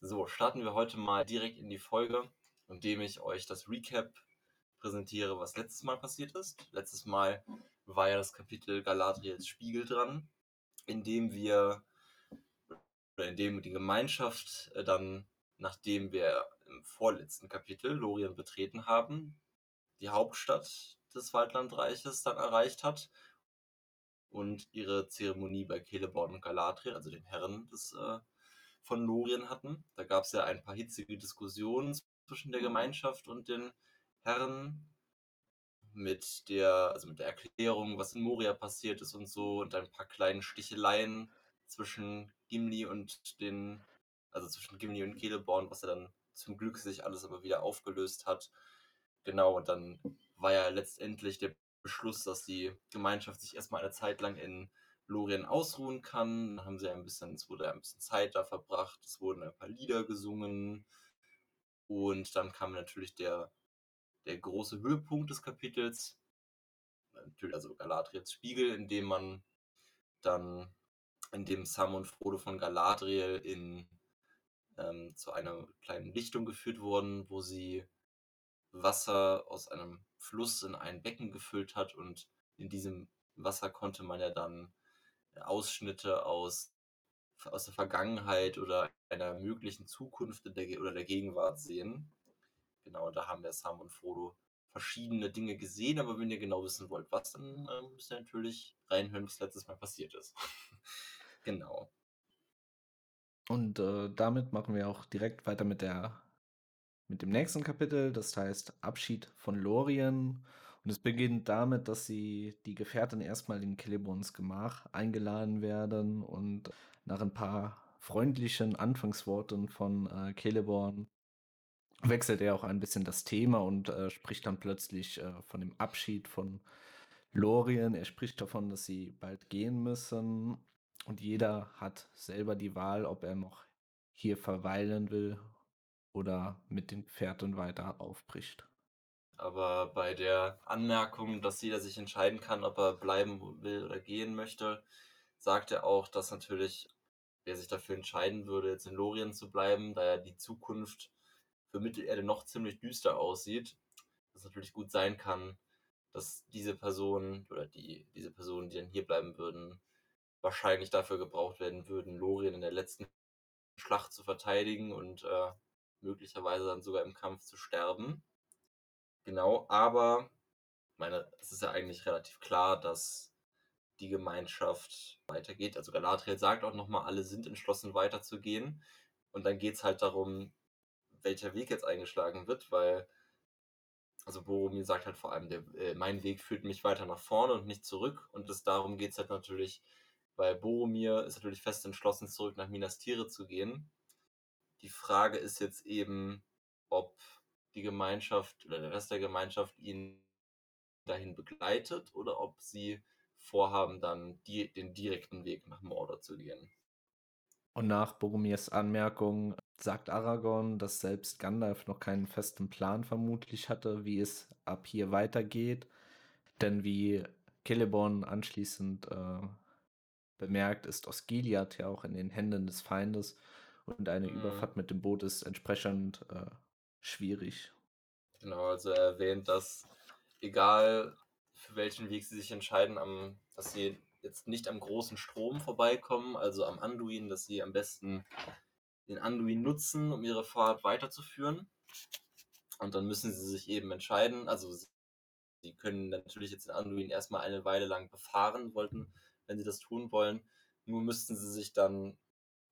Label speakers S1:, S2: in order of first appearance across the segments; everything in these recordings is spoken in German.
S1: So, starten wir heute mal direkt in die Folge, indem ich euch das Recap präsentiere, was letztes Mal passiert ist. Letztes Mal war ja das Kapitel Galadriels Spiegel dran, in dem wir, oder in dem die Gemeinschaft äh, dann, nachdem wir im vorletzten Kapitel Lorien betreten haben, die Hauptstadt des Waldlandreiches dann erreicht hat und ihre Zeremonie bei Celeborn und Galadriel, also den Herren des äh, von Lorien hatten. Da gab es ja ein paar hitzige Diskussionen zwischen der Gemeinschaft und den Herren mit der, also mit der Erklärung, was in Moria passiert ist und so und ein paar kleinen Sticheleien zwischen Gimli und den, also zwischen Gimli und Celeborn, was er dann zum Glück sich alles aber wieder aufgelöst hat. Genau, und dann war ja letztendlich der Beschluss, dass die Gemeinschaft sich erstmal eine Zeit lang in Lorien ausruhen kann. Dann haben sie ein bisschen, es wurde ein bisschen Zeit da verbracht, es wurden ein paar Lieder gesungen. Und dann kam natürlich der, der große Höhepunkt des Kapitels, natürlich also Galadriels Spiegel, in dem man dann, in dem Sam und Frodo von Galadriel in ähm, zu einer kleinen Lichtung geführt wurden, wo sie Wasser aus einem Fluss in ein Becken gefüllt hat. Und in diesem Wasser konnte man ja dann Ausschnitte aus, aus der Vergangenheit oder einer möglichen Zukunft der, oder der Gegenwart sehen. Genau, da haben wir Sam und Frodo verschiedene Dinge gesehen, aber wenn ihr genau wissen wollt, was, dann äh, müsst ihr natürlich reinhören, was letztes Mal passiert ist. genau.
S2: Und äh, damit machen wir auch direkt weiter mit der mit dem nächsten Kapitel, das heißt Abschied von Lorien. Und es beginnt damit, dass sie die Gefährten erstmal in Celeborns Gemach eingeladen werden und nach ein paar freundlichen Anfangsworten von äh, Celeborn wechselt er auch ein bisschen das Thema und äh, spricht dann plötzlich äh, von dem Abschied von Lorien. Er spricht davon, dass sie bald gehen müssen und jeder hat selber die Wahl, ob er noch hier verweilen will oder mit den Pferden weiter aufbricht.
S1: Aber bei der Anmerkung, dass jeder sich entscheiden kann, ob er bleiben will oder gehen möchte, sagt er auch, dass natürlich, wer sich dafür entscheiden würde, jetzt in Lorien zu bleiben, da ja die Zukunft für Mittelerde noch ziemlich düster aussieht, dass natürlich gut sein kann, dass diese Person oder die, diese Personen, die dann hier bleiben würden, wahrscheinlich dafür gebraucht werden würden, Lorien in der letzten Schlacht zu verteidigen und äh, möglicherweise dann sogar im Kampf zu sterben. Genau, aber meine, es ist ja eigentlich relativ klar, dass die Gemeinschaft weitergeht. Also Galadriel sagt auch nochmal, alle sind entschlossen weiterzugehen. Und dann geht es halt darum, welcher Weg jetzt eingeschlagen wird, weil, also Boromir sagt halt vor allem, der, äh, mein Weg führt mich weiter nach vorne und nicht zurück. Und das, darum geht es halt natürlich, weil Boromir ist natürlich fest entschlossen, zurück nach Minas Tirith zu gehen. Die Frage ist jetzt eben, ob die Gemeinschaft oder der Rest der Gemeinschaft ihn dahin begleitet oder ob sie vorhaben, dann die, den direkten Weg nach Mordor zu gehen.
S2: Und nach Boromirs Anmerkung sagt Aragorn, dass selbst Gandalf noch keinen festen Plan vermutlich hatte, wie es ab hier weitergeht. Denn wie Celeborn anschließend äh, bemerkt, ist Osgiliath ja auch in den Händen des Feindes und eine mhm. Überfahrt mit dem Boot ist entsprechend äh, schwierig.
S1: Genau, also er erwähnt, dass egal für welchen Weg sie sich entscheiden, am, dass sie jetzt nicht am großen Strom vorbeikommen, also am Anduin, dass sie am besten den Anduin nutzen, um ihre Fahrt weiterzuführen. Und dann müssen sie sich eben entscheiden. Also sie können natürlich jetzt den Anduin erstmal eine Weile lang befahren wollten, wenn sie das tun wollen. Nur müssten sie sich dann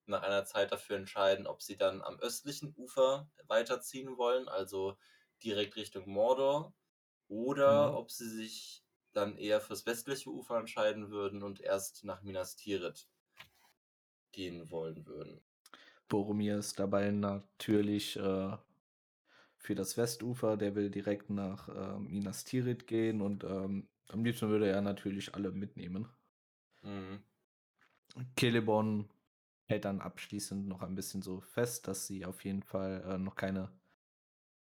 S1: nach einer Zeit dafür entscheiden, ob sie dann am östlichen Ufer weiterziehen wollen, also direkt Richtung Mordor, oder mhm. ob sie sich dann eher fürs westliche Ufer entscheiden würden und erst nach Minas Tirith gehen wollen würden.
S2: Boromir ist dabei natürlich äh, für das Westufer, der will direkt nach äh, Minas Tirith gehen und ähm, am liebsten würde er natürlich alle mitnehmen. Mhm. Celeborn hält dann abschließend noch ein bisschen so fest, dass sie auf jeden Fall äh, noch keine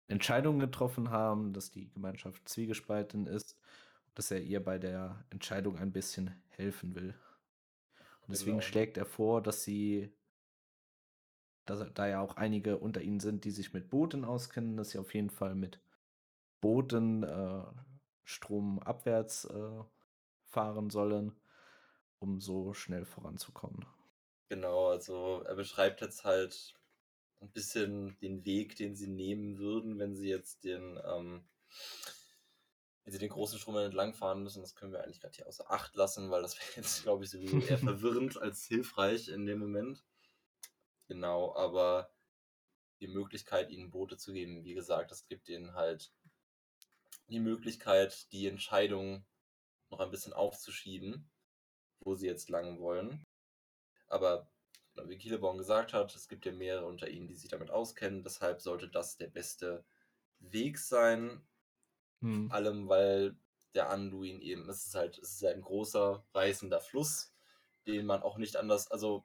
S2: Entscheidung getroffen haben, dass die Gemeinschaft zwiegespalten ist, dass er ihr bei der Entscheidung ein bisschen helfen will. Und deswegen genau. schlägt er vor, dass sie da, da ja auch einige unter ihnen sind, die sich mit Booten auskennen, dass sie auf jeden Fall mit Booten äh, stromabwärts äh, fahren sollen, um so schnell voranzukommen.
S1: Genau, also er beschreibt jetzt halt ein bisschen den Weg, den sie nehmen würden, wenn sie jetzt den, ähm, wenn sie den großen Strom entlang fahren müssen. Das können wir eigentlich gerade hier außer Acht lassen, weil das wäre jetzt, glaube ich, sowieso eher verwirrend als hilfreich in dem Moment. Genau, aber die Möglichkeit, ihnen Boote zu geben, wie gesagt, das gibt ihnen halt die Möglichkeit, die Entscheidung noch ein bisschen aufzuschieben, wo sie jetzt lang wollen. Aber wie Kieleborn gesagt hat, es gibt ja mehrere unter ihnen, die sich damit auskennen. Deshalb sollte das der beste Weg sein. Hm. Vor allem, weil der Anduin eben, es ist halt, es ist ein großer, reißender Fluss, den man auch nicht anders, also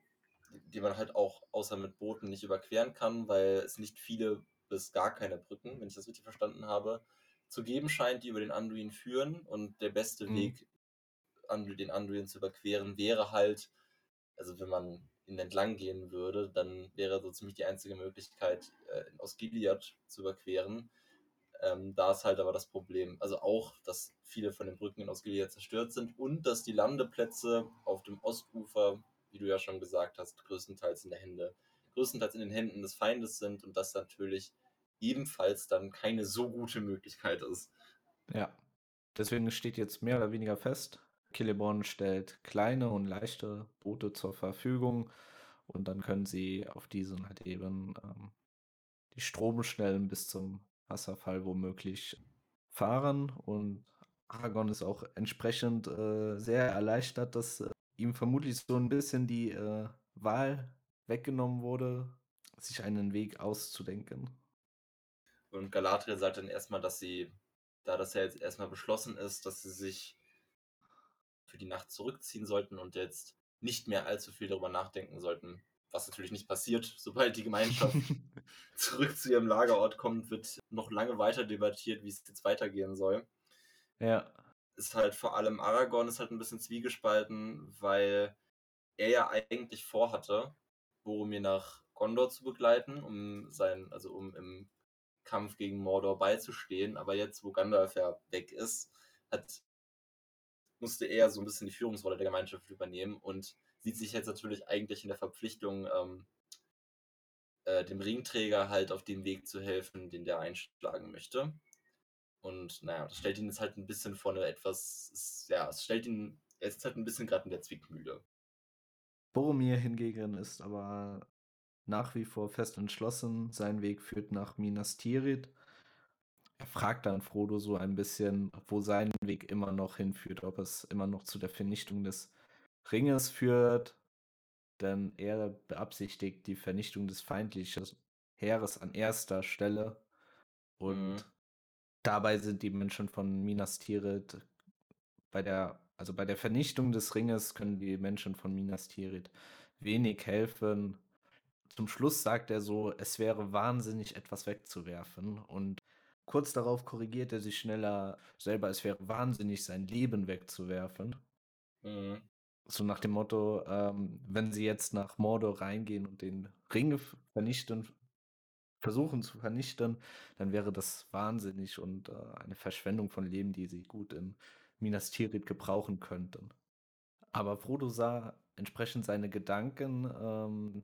S1: den man halt auch außer mit Booten nicht überqueren kann, weil es nicht viele bis gar keine Brücken, wenn ich das richtig verstanden habe, zu geben scheint, die über den Anduin führen. Und der beste mhm. Weg, den Anduin zu überqueren, wäre halt, also wenn man ihn entlang gehen würde, dann wäre so ziemlich die einzige Möglichkeit, äh, aus Gilead zu überqueren. Ähm, da ist halt aber das Problem, also auch, dass viele von den Brücken in Osgiliath zerstört sind und dass die Landeplätze auf dem Ostufer, wie du ja schon gesagt hast, größtenteils in der Hände, größtenteils in den Händen des Feindes sind und das natürlich ebenfalls dann keine so gute Möglichkeit ist.
S2: Ja, deswegen steht jetzt mehr oder weniger fest, Killeborn stellt kleine und leichte Boote zur Verfügung und dann können sie auf diesen halt eben ähm, die Stromschnellen bis zum Wasserfall womöglich fahren und Aragon ist auch entsprechend äh, sehr erleichtert, dass äh, ihm vermutlich so ein bisschen die äh, Wahl weggenommen wurde, sich einen Weg auszudenken.
S1: Und Galadriel sagt dann erstmal, dass sie, da das ja jetzt erstmal beschlossen ist, dass sie sich für die Nacht zurückziehen sollten und jetzt nicht mehr allzu viel darüber nachdenken sollten, was natürlich nicht passiert. Sobald die Gemeinschaft zurück zu ihrem Lagerort kommt, wird noch lange weiter debattiert, wie es jetzt weitergehen soll.
S2: Ja.
S1: Ist halt vor allem Aragorn ist halt ein bisschen zwiegespalten, weil er ja eigentlich vorhatte, Boromir nach Gondor zu begleiten, um sein, also um im Kampf gegen Mordor beizustehen. Aber jetzt, wo Gandalf ja weg ist, hat musste er so ein bisschen die Führungsrolle der Gemeinschaft übernehmen und sieht sich jetzt natürlich eigentlich in der Verpflichtung, ähm, äh, dem Ringträger halt auf dem Weg zu helfen, den der einschlagen möchte. Und naja, das stellt ihn jetzt halt ein bisschen vor eine etwas, ja, es stellt ihn, er ist halt ein bisschen gerade in der Zwickmühle.
S2: Boromir hingegen ist aber nach wie vor fest entschlossen, sein Weg führt nach Minas Tirith er fragt dann Frodo so ein bisschen, wo sein Weg immer noch hinführt, ob es immer noch zu der Vernichtung des Ringes führt, denn er beabsichtigt die Vernichtung des feindlichen Heeres an erster Stelle und mhm. dabei sind die Menschen von Minas Tirith bei der also bei der Vernichtung des Ringes können die Menschen von Minas Tirith wenig helfen. Zum Schluss sagt er so, es wäre wahnsinnig etwas wegzuwerfen und Kurz darauf korrigiert er sich schneller selber, es wäre wahnsinnig, sein Leben wegzuwerfen. Mhm. So nach dem Motto, ähm, wenn sie jetzt nach Mordor reingehen und den Ring vernichten, versuchen zu vernichten, dann wäre das wahnsinnig und äh, eine Verschwendung von Leben, die sie gut in Minas Tirith gebrauchen könnten. Aber Frodo sah entsprechend seine Gedanken ähm,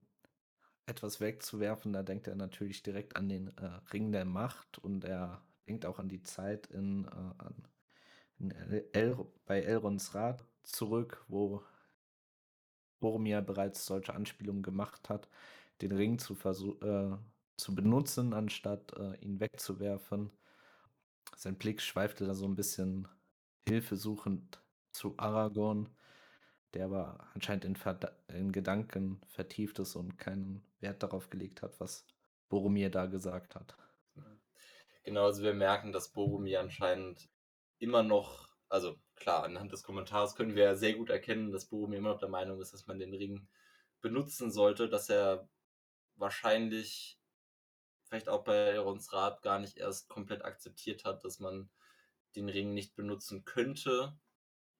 S2: etwas wegzuwerfen, da denkt er natürlich direkt an den äh, Ring der Macht und er denkt auch an die Zeit in, äh, an, in El bei Elrons Rat zurück, wo Boromir bereits solche Anspielungen gemacht hat, den Ring zu, äh, zu benutzen, anstatt äh, ihn wegzuwerfen. Sein Blick schweifte da so ein bisschen hilfesuchend zu Aragorn der aber anscheinend in, in, Gedanken vertieft ist und keinen Wert darauf gelegt hat, was Boromir da gesagt hat.
S1: Genau, also wir merken, dass Boromir anscheinend immer noch, also klar, anhand des Kommentars können wir sehr gut erkennen, dass Boromir immer noch der Meinung ist, dass man den Ring benutzen sollte, dass er wahrscheinlich vielleicht auch bei Elrons Rat gar nicht erst komplett akzeptiert hat, dass man den Ring nicht benutzen könnte,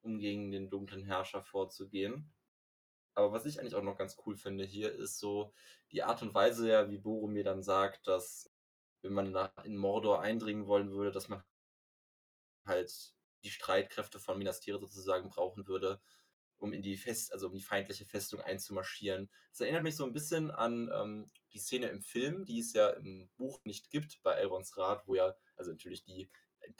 S1: um gegen den dunklen Herrscher vorzugehen. Aber was ich eigentlich auch noch ganz cool finde hier, ist so die Art und Weise, ja, wie Boromir dann sagt, dass wenn man in Mordor eindringen wollen würde, dass man halt die Streitkräfte von Minas Tirith sozusagen brauchen würde, um in die Fest, also um die feindliche Festung einzumarschieren. Das erinnert mich so ein bisschen an ähm, die Szene im Film, die es ja im Buch nicht gibt, bei Elrons Rat, wo ja, also natürlich die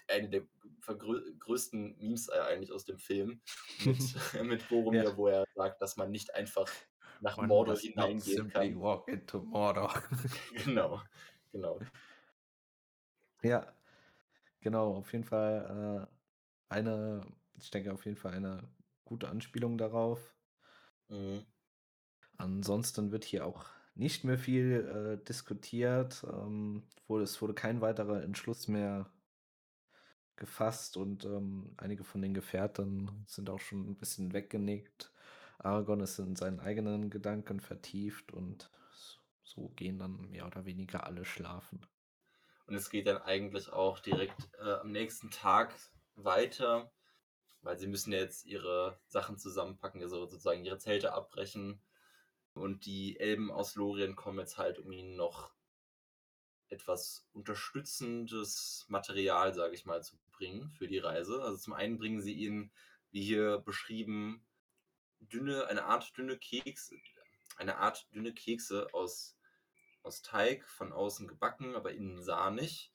S1: eine der größten Memes eigentlich aus dem Film mit, mit Boromir, ja. wo er sagt, dass man nicht einfach nach One Mordor hineingehen kann.
S2: Walk into Mordor.
S1: genau, genau.
S2: Ja, genau, auf jeden Fall äh, eine, ich denke auf jeden Fall eine gute Anspielung darauf.
S1: Mhm.
S2: Ansonsten wird hier auch nicht mehr viel äh, diskutiert. Ähm, wurde, es wurde kein weiterer Entschluss mehr gefasst und ähm, einige von den Gefährten sind auch schon ein bisschen weggenickt. Aragorn ist in seinen eigenen Gedanken vertieft und so gehen dann mehr oder weniger alle schlafen.
S1: Und es geht dann eigentlich auch direkt äh, am nächsten Tag weiter, weil sie müssen ja jetzt ihre Sachen zusammenpacken, also sozusagen ihre Zelte abbrechen. Und die Elben aus Lorien kommen jetzt halt, um ihnen noch etwas unterstützendes Material, sage ich mal, zu bringen für die Reise. Also zum einen bringen sie ihnen, wie hier beschrieben, dünne, eine Art dünne Kekse, eine Art dünne Kekse aus, aus Teig, von außen gebacken, aber innen sahnig.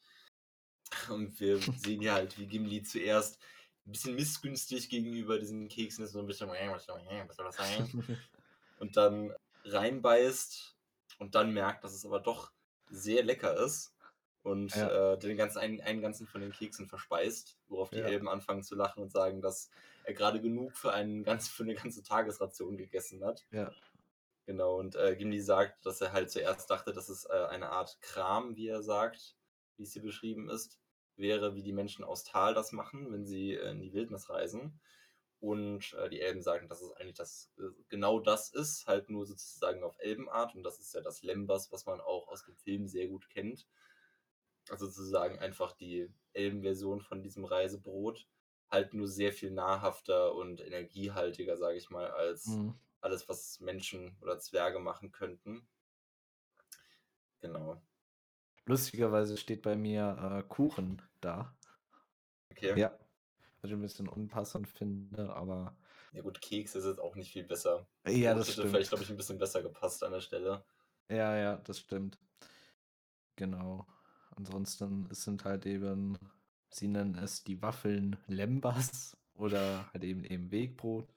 S1: Und wir sehen ja halt, wie Gimli zuerst ein bisschen missgünstig gegenüber diesen Keksen ist, so ein bisschen, was soll das sein? und dann reinbeißt und dann merkt, dass es aber doch sehr lecker ist und ja. äh, den ganzen, einen, einen ganzen von den Keksen verspeist, worauf die ja. Elben anfangen zu lachen und sagen, dass er gerade genug für, einen ganz, für eine ganze Tagesration gegessen hat.
S2: Ja.
S1: Genau, und äh, Gimli sagt, dass er halt zuerst dachte, dass es äh, eine Art Kram, wie er sagt, wie es hier beschrieben ist, wäre, wie die Menschen aus Tal das machen, wenn sie äh, in die Wildnis reisen. Und äh, die Elben sagen, dass es eigentlich das, äh, genau das ist, halt nur sozusagen auf Elbenart. Und das ist ja das Lembas, was man auch aus dem Film sehr gut kennt. Also sozusagen einfach die Elbenversion von diesem Reisebrot. Halt nur sehr viel nahrhafter und energiehaltiger, sage ich mal, als mhm. alles, was Menschen oder Zwerge machen könnten. Genau.
S2: Lustigerweise steht bei mir äh, Kuchen da.
S1: Okay.
S2: Ja, was ich ein bisschen unpassend finde, aber.
S1: Ja gut, Keks ist jetzt auch nicht viel besser.
S2: Ja, das, das stimmt.
S1: vielleicht, glaube ich, ein bisschen besser gepasst an der Stelle.
S2: Ja, ja, das stimmt. Genau. Ansonsten sind halt eben, sie nennen es die Waffeln Lembas oder halt eben eben Wegbrot.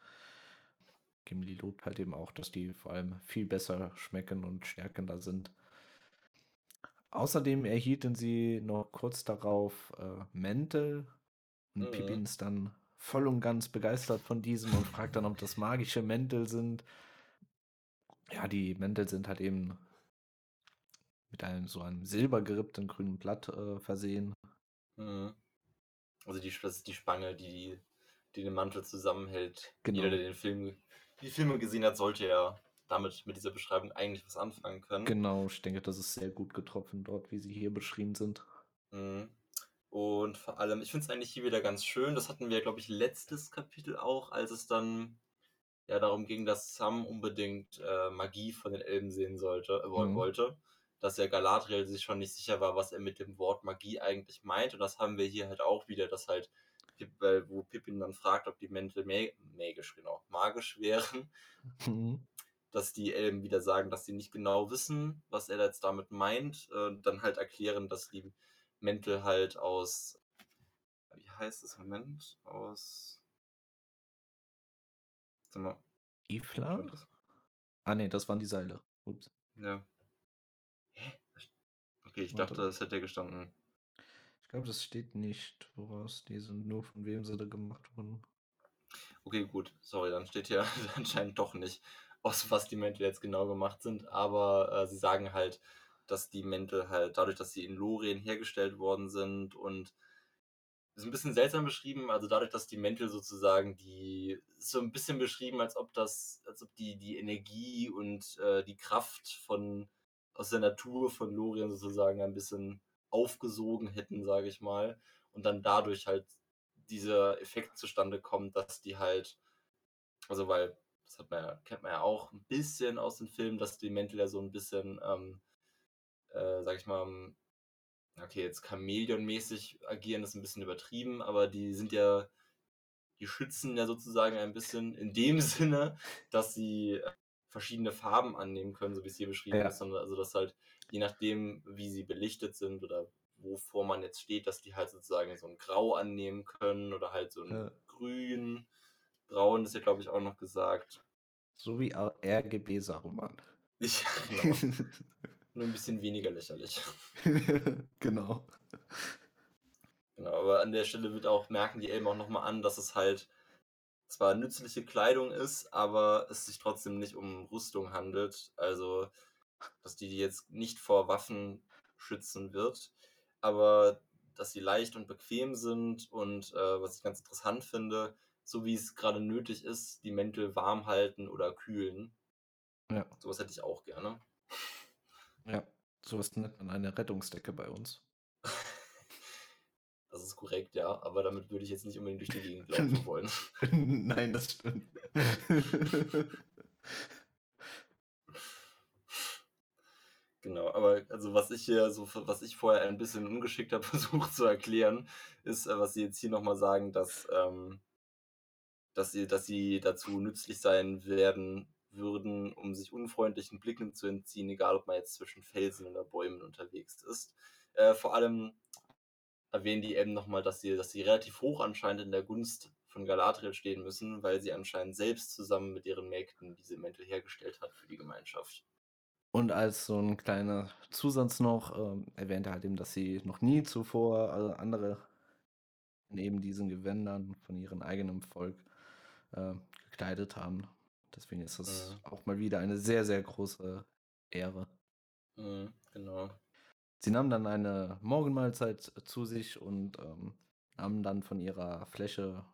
S2: Gimli lobt halt eben auch, dass die vor allem viel besser schmecken und stärkender sind. Außerdem erhielten sie noch kurz darauf äh, Mäntel und mhm. Pippin ist dann voll und ganz begeistert von diesem und fragt dann, ob das magische Mäntel sind. Ja, die Mäntel sind halt eben mit einem so einem silbergerippten grünen Blatt äh, versehen.
S1: Mhm. Also die, das ist die Spange, die, die den Mantel zusammenhält.
S2: Genau.
S1: Jeder, der den Film, die Filme gesehen hat, sollte ja damit mit dieser Beschreibung eigentlich was anfangen können.
S2: Genau, ich denke, das ist sehr gut getroffen dort, wie sie hier beschrieben sind.
S1: Mhm. Und vor allem, ich finde es eigentlich hier wieder ganz schön. Das hatten wir, glaube ich, letztes Kapitel auch, als es dann ja darum ging, dass Sam unbedingt äh, Magie von den Elben sehen sollte, äh, mhm. wollte. Dass ja Galadriel sich schon nicht sicher war, was er mit dem Wort Magie eigentlich meint. Und das haben wir hier halt auch wieder, dass halt, wo Pippin dann fragt, ob die Mäntel magisch, genau, magisch wären. Mhm. Dass die Elben wieder sagen, dass sie nicht genau wissen, was er jetzt damit meint. Und dann halt erklären, dass die Mäntel halt aus, wie heißt es im Moment? Aus,
S2: sag mal. Ifla? Ah ne, das waren die Seile. Ups.
S1: Ja. Okay, ich dachte, das hätte gestanden.
S2: Ich glaube, das steht nicht, woraus die sind, nur von wem sie da gemacht wurden.
S1: Okay, gut. Sorry, dann steht hier anscheinend doch nicht, aus was die Mäntel jetzt genau gemacht sind, aber äh, sie sagen halt, dass die Mäntel halt dadurch, dass sie in Lorien hergestellt worden sind und ist ein bisschen seltsam beschrieben, also dadurch, dass die Mäntel sozusagen die so ein bisschen beschrieben, als ob das, als ob die die Energie und äh, die Kraft von aus der Natur von Lorien sozusagen ein bisschen aufgesogen hätten, sage ich mal, und dann dadurch halt dieser Effekt zustande kommt, dass die halt, also weil das hat man ja, kennt man ja auch ein bisschen aus den Filmen, dass die Mäntel ja so ein bisschen, ähm, äh, sag ich mal, okay, jetzt Chamäleon-mäßig agieren, ist ein bisschen übertrieben, aber die sind ja, die schützen ja sozusagen ein bisschen in dem Sinne, dass sie verschiedene Farben annehmen können, so wie es hier beschrieben
S2: Ja.
S1: ist, sondern also dass halt je nachdem, wie sie belichtet sind oder wovor man jetzt steht, dass die halt sozusagen so ein Grau annehmen können oder halt so ein
S2: Ja.
S1: Grün, Braun ist ja glaube ich auch noch gesagt.
S2: So wie RGB Saruman.
S1: Ich, genau, nur ein bisschen weniger lächerlich.
S2: genau.
S1: Genau, aber an der Stelle wird auch, merken die Elben auch nochmal an, dass es halt zwar nützliche Kleidung ist, aber es sich trotzdem nicht um Rüstung handelt. Also, dass die jetzt nicht vor Waffen schützen wird, aber dass sie leicht und bequem sind und äh, was ich ganz interessant finde, so wie es gerade nötig ist, die Mäntel warm halten oder kühlen.
S2: Ja.
S1: Sowas hätte ich auch gerne.
S2: Ja. Sowas nennt man eine Rettungsdecke bei uns.
S1: Korrekt, ja, aber damit würde ich jetzt nicht unbedingt durch die Gegend laufen wollen.
S2: Nein, das stimmt.
S1: Genau, aber also was ich hier so, was ich vorher ein bisschen ungeschickt habe versucht zu erklären, ist, äh, was sie jetzt hier nochmal sagen, dass, ähm, dass sie, dass sie dazu nützlich sein werden würden, um sich unfreundlichen Blicken zu entziehen, egal ob man jetzt zwischen Felsen oder Bäumen unterwegs ist. Äh, vor allem erwähnen die eben nochmal, dass sie, dass sie relativ hoch anscheinend in der Gunst von Galadriel stehen müssen, weil sie anscheinend selbst zusammen mit ihren Mägden diese Mäntel hergestellt hat für die Gemeinschaft.
S2: Und als so ein kleiner Zusatz noch ähm, erwähnt er halt eben, dass sie noch nie zuvor äh, andere in eben diesen Gewändern von ihrem eigenen Volk äh, gekleidet haben. Deswegen ist das
S1: Mhm.
S2: auch mal wieder eine sehr, sehr große Ehre.
S1: Mhm, genau.
S2: Sie nahmen dann eine Morgenmahlzeit zu sich und ähm, nahmen dann von ihrer Fläche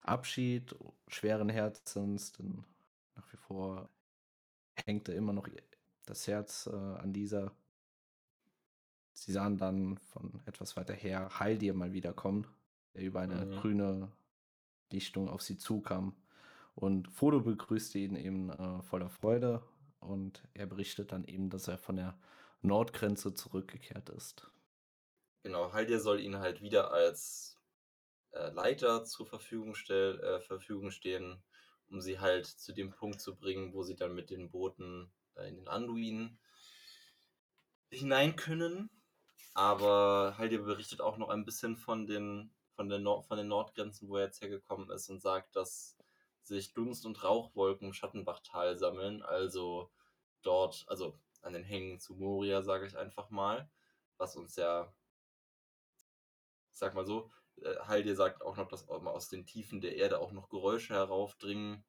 S2: Abschied, schweren Herzens, denn nach wie vor hängte immer noch das Herz äh, an dieser. Sie sahen dann von etwas weiter her Haldir mal wiederkommen, der über eine
S1: Mhm.
S2: grüne Lichtung auf sie zukam. Und Frodo begrüßte ihn eben äh, voller Freude und er berichtet dann eben, dass er von der Nordgrenze zurückgekehrt ist.
S1: Genau, Haldir soll ihnen halt wieder als äh, Leiter zur Verfügung, stell, äh, Verfügung stehen, um sie halt zu dem Punkt zu bringen, wo sie dann mit den Booten äh, in den Anduin hinein können. Aber Haldir berichtet auch noch ein bisschen von den, von, den Nord von den Nordgrenzen, wo er jetzt hergekommen ist und sagt, dass sich Dunst- und Rauchwolken im Schattenbachtal sammeln, also dort, also an den Hängen zu Moria, sage ich einfach mal, was uns ja ich sag mal so, äh, Haldir sagt auch noch, dass aus den Tiefen der Erde auch noch Geräusche heraufdringen,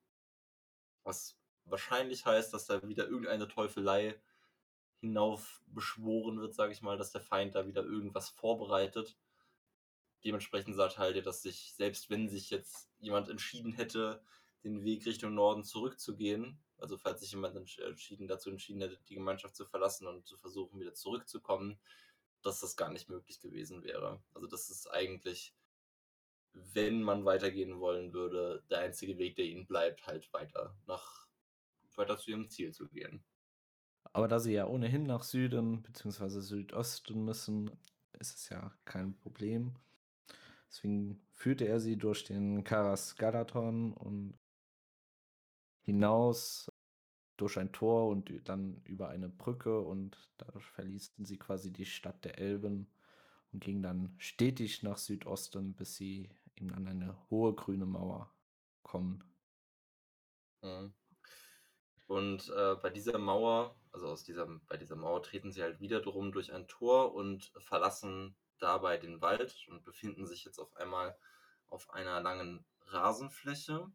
S1: was wahrscheinlich heißt, dass da wieder irgendeine Teufelei hinauf beschworen wird, sage ich mal, dass der Feind da wieder irgendwas vorbereitet. Dementsprechend sagt Haldir, dass sich, selbst wenn sich jetzt jemand entschieden hätte, den Weg Richtung Norden zurückzugehen, also falls sich jemand entsch- entschieden, dazu entschieden hätte, die Gemeinschaft zu verlassen und zu versuchen, wieder zurückzukommen, dass das gar nicht möglich gewesen wäre. Also das ist eigentlich, wenn man weitergehen wollen würde, der einzige Weg, der ihnen bleibt, halt weiter nach weiter zu ihrem Ziel zu gehen.
S2: Aber da sie ja ohnehin nach Süden bzw. Südosten müssen, ist es ja kein Problem. Deswegen führte er sie durch den Karas Galaton und hinaus durch ein Tor und dann über eine Brücke und dadurch verließen sie quasi die Stadt der Elben und gingen dann stetig nach Südosten, bis sie eben an eine hohe grüne Mauer kommen.
S1: Mhm. Und äh, bei dieser Mauer, also aus dieser, bei dieser Mauer treten sie halt wieder drum durch ein Tor und verlassen dabei den Wald und befinden sich jetzt auf einmal auf einer langen Rasenfläche.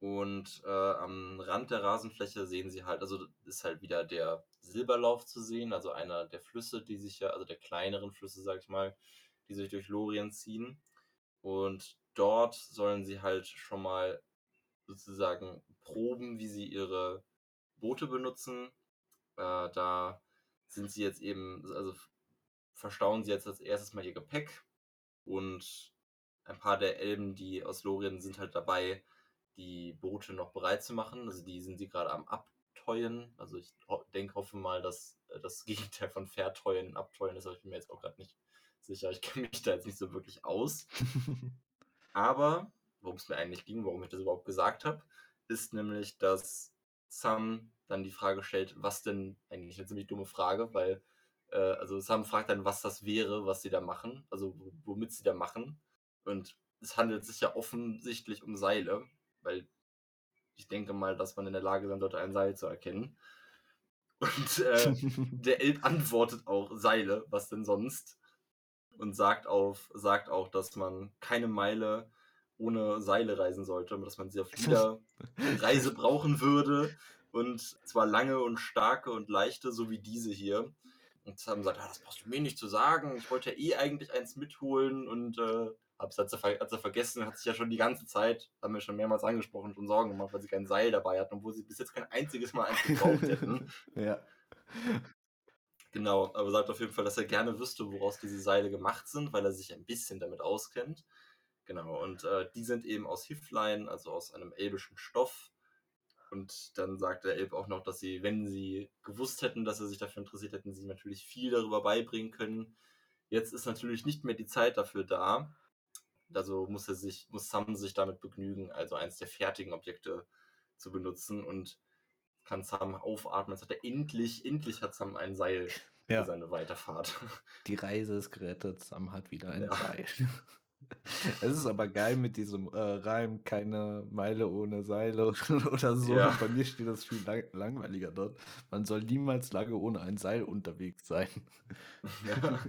S1: Und äh, am Rand der Rasenfläche sehen sie halt, also ist halt wieder der Silberlauf zu sehen, also einer der Flüsse, die sich ja, also der kleineren Flüsse, sag ich mal, die sich durch Lorien ziehen. Und dort sollen sie halt schon mal sozusagen proben, wie sie ihre Boote benutzen. Äh, da sind sie jetzt eben, also verstauen sie jetzt als erstes mal ihr Gepäck und ein paar der Elben, die aus Lorien sind halt dabei, die Boote noch bereit zu machen. Also die sind sie gerade am Abteuen. Also ich denke, hoffe mal, dass äh, das Gegenteil von Verteuen Abteuen ist, aber ich bin mir jetzt auch gerade nicht sicher. Ich kenne mich da jetzt nicht so wirklich aus. aber worum es mir eigentlich ging, warum ich das überhaupt gesagt habe, ist nämlich, dass Sam dann die Frage stellt, was denn eigentlich eine ziemlich dumme Frage, weil äh, also Sam fragt dann, was das wäre, was sie da machen, also womit sie da machen. Und es handelt sich ja offensichtlich um Seile, weil ich denke mal, dass man in der Lage sein sollte, ein Seil zu erkennen. Und äh, der Elb antwortet auch Seile, was denn sonst? Und sagt, auf, sagt auch, dass man keine Meile ohne Seile reisen sollte, dass man sie auf jeder Reise brauchen würde. Und zwar lange und starke und leichte, so wie diese hier. Und haben gesagt, ah, das brauchst du mir nicht zu sagen. Ich wollte ja eh eigentlich eins mitholen und äh, hab's hat sie, hat sie vergessen, hat sich ja schon die ganze Zeit, haben wir schon mehrmals angesprochen, schon Sorgen gemacht, weil sie kein Seil dabei hatten, obwohl sie bis jetzt kein einziges Mal eins gebraucht hätten.
S2: ja.
S1: Genau, aber sagt auf jeden Fall, dass er gerne wüsste, woraus diese Seile gemacht sind, weil er sich ein bisschen damit auskennt. Genau, und äh, die sind eben aus Hiflein, also aus einem elbischen Stoff. Und dann sagt der Elb auch noch, dass sie, wenn sie gewusst hätten, dass er sich dafür interessiert, hätten sie natürlich viel darüber beibringen können. Jetzt ist natürlich nicht mehr die Zeit dafür da. Also muss er sich, muss Sam sich damit begnügen, also eins der fertigen Objekte zu benutzen und kann Sam aufatmen. Jetzt hat er endlich, endlich hat Sam ein Seil
S2: Ja.
S1: für seine Weiterfahrt.
S2: Die Reise ist gerettet, Sam hat wieder ein
S1: Ja.
S2: Seil. Es ist aber geil mit diesem äh, Reim, keine Meile ohne Seile oder so.
S1: Ja.
S2: Bei mir steht das viel lang langweiliger dort. Man soll niemals lange ohne ein Seil unterwegs sein.
S1: ja,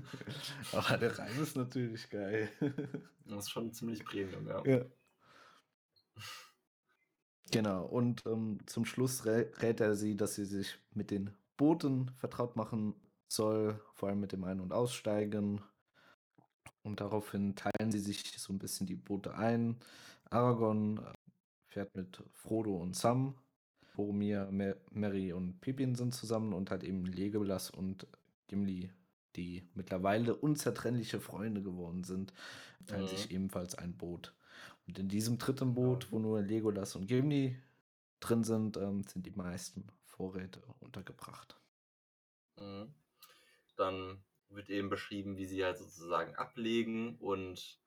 S2: Aber der Reim ist natürlich geil.
S1: das ist schon ziemlich Premium, ja.
S2: Ja. Genau, und ähm, zum Schluss rä rät er sie, dass sie sich mit den Booten vertraut machen soll, vor allem mit dem Ein- und Aussteigen. Und daraufhin teilen sie sich so ein bisschen die Boote ein. Aragorn äh, fährt mit Frodo und Sam. Boromir, Mer Merry und Pippin sind zusammen und halt eben Legolas und Gimli, die mittlerweile unzertrennliche Freunde geworden sind, teilen
S1: Mhm.
S2: sich ebenfalls ein Boot. Und in diesem dritten Boot, wo nur Legolas und Gimli drin sind, ähm, sind die meisten Vorräte untergebracht.
S1: Mhm. Dann wird eben beschrieben, wie sie halt sozusagen ablegen und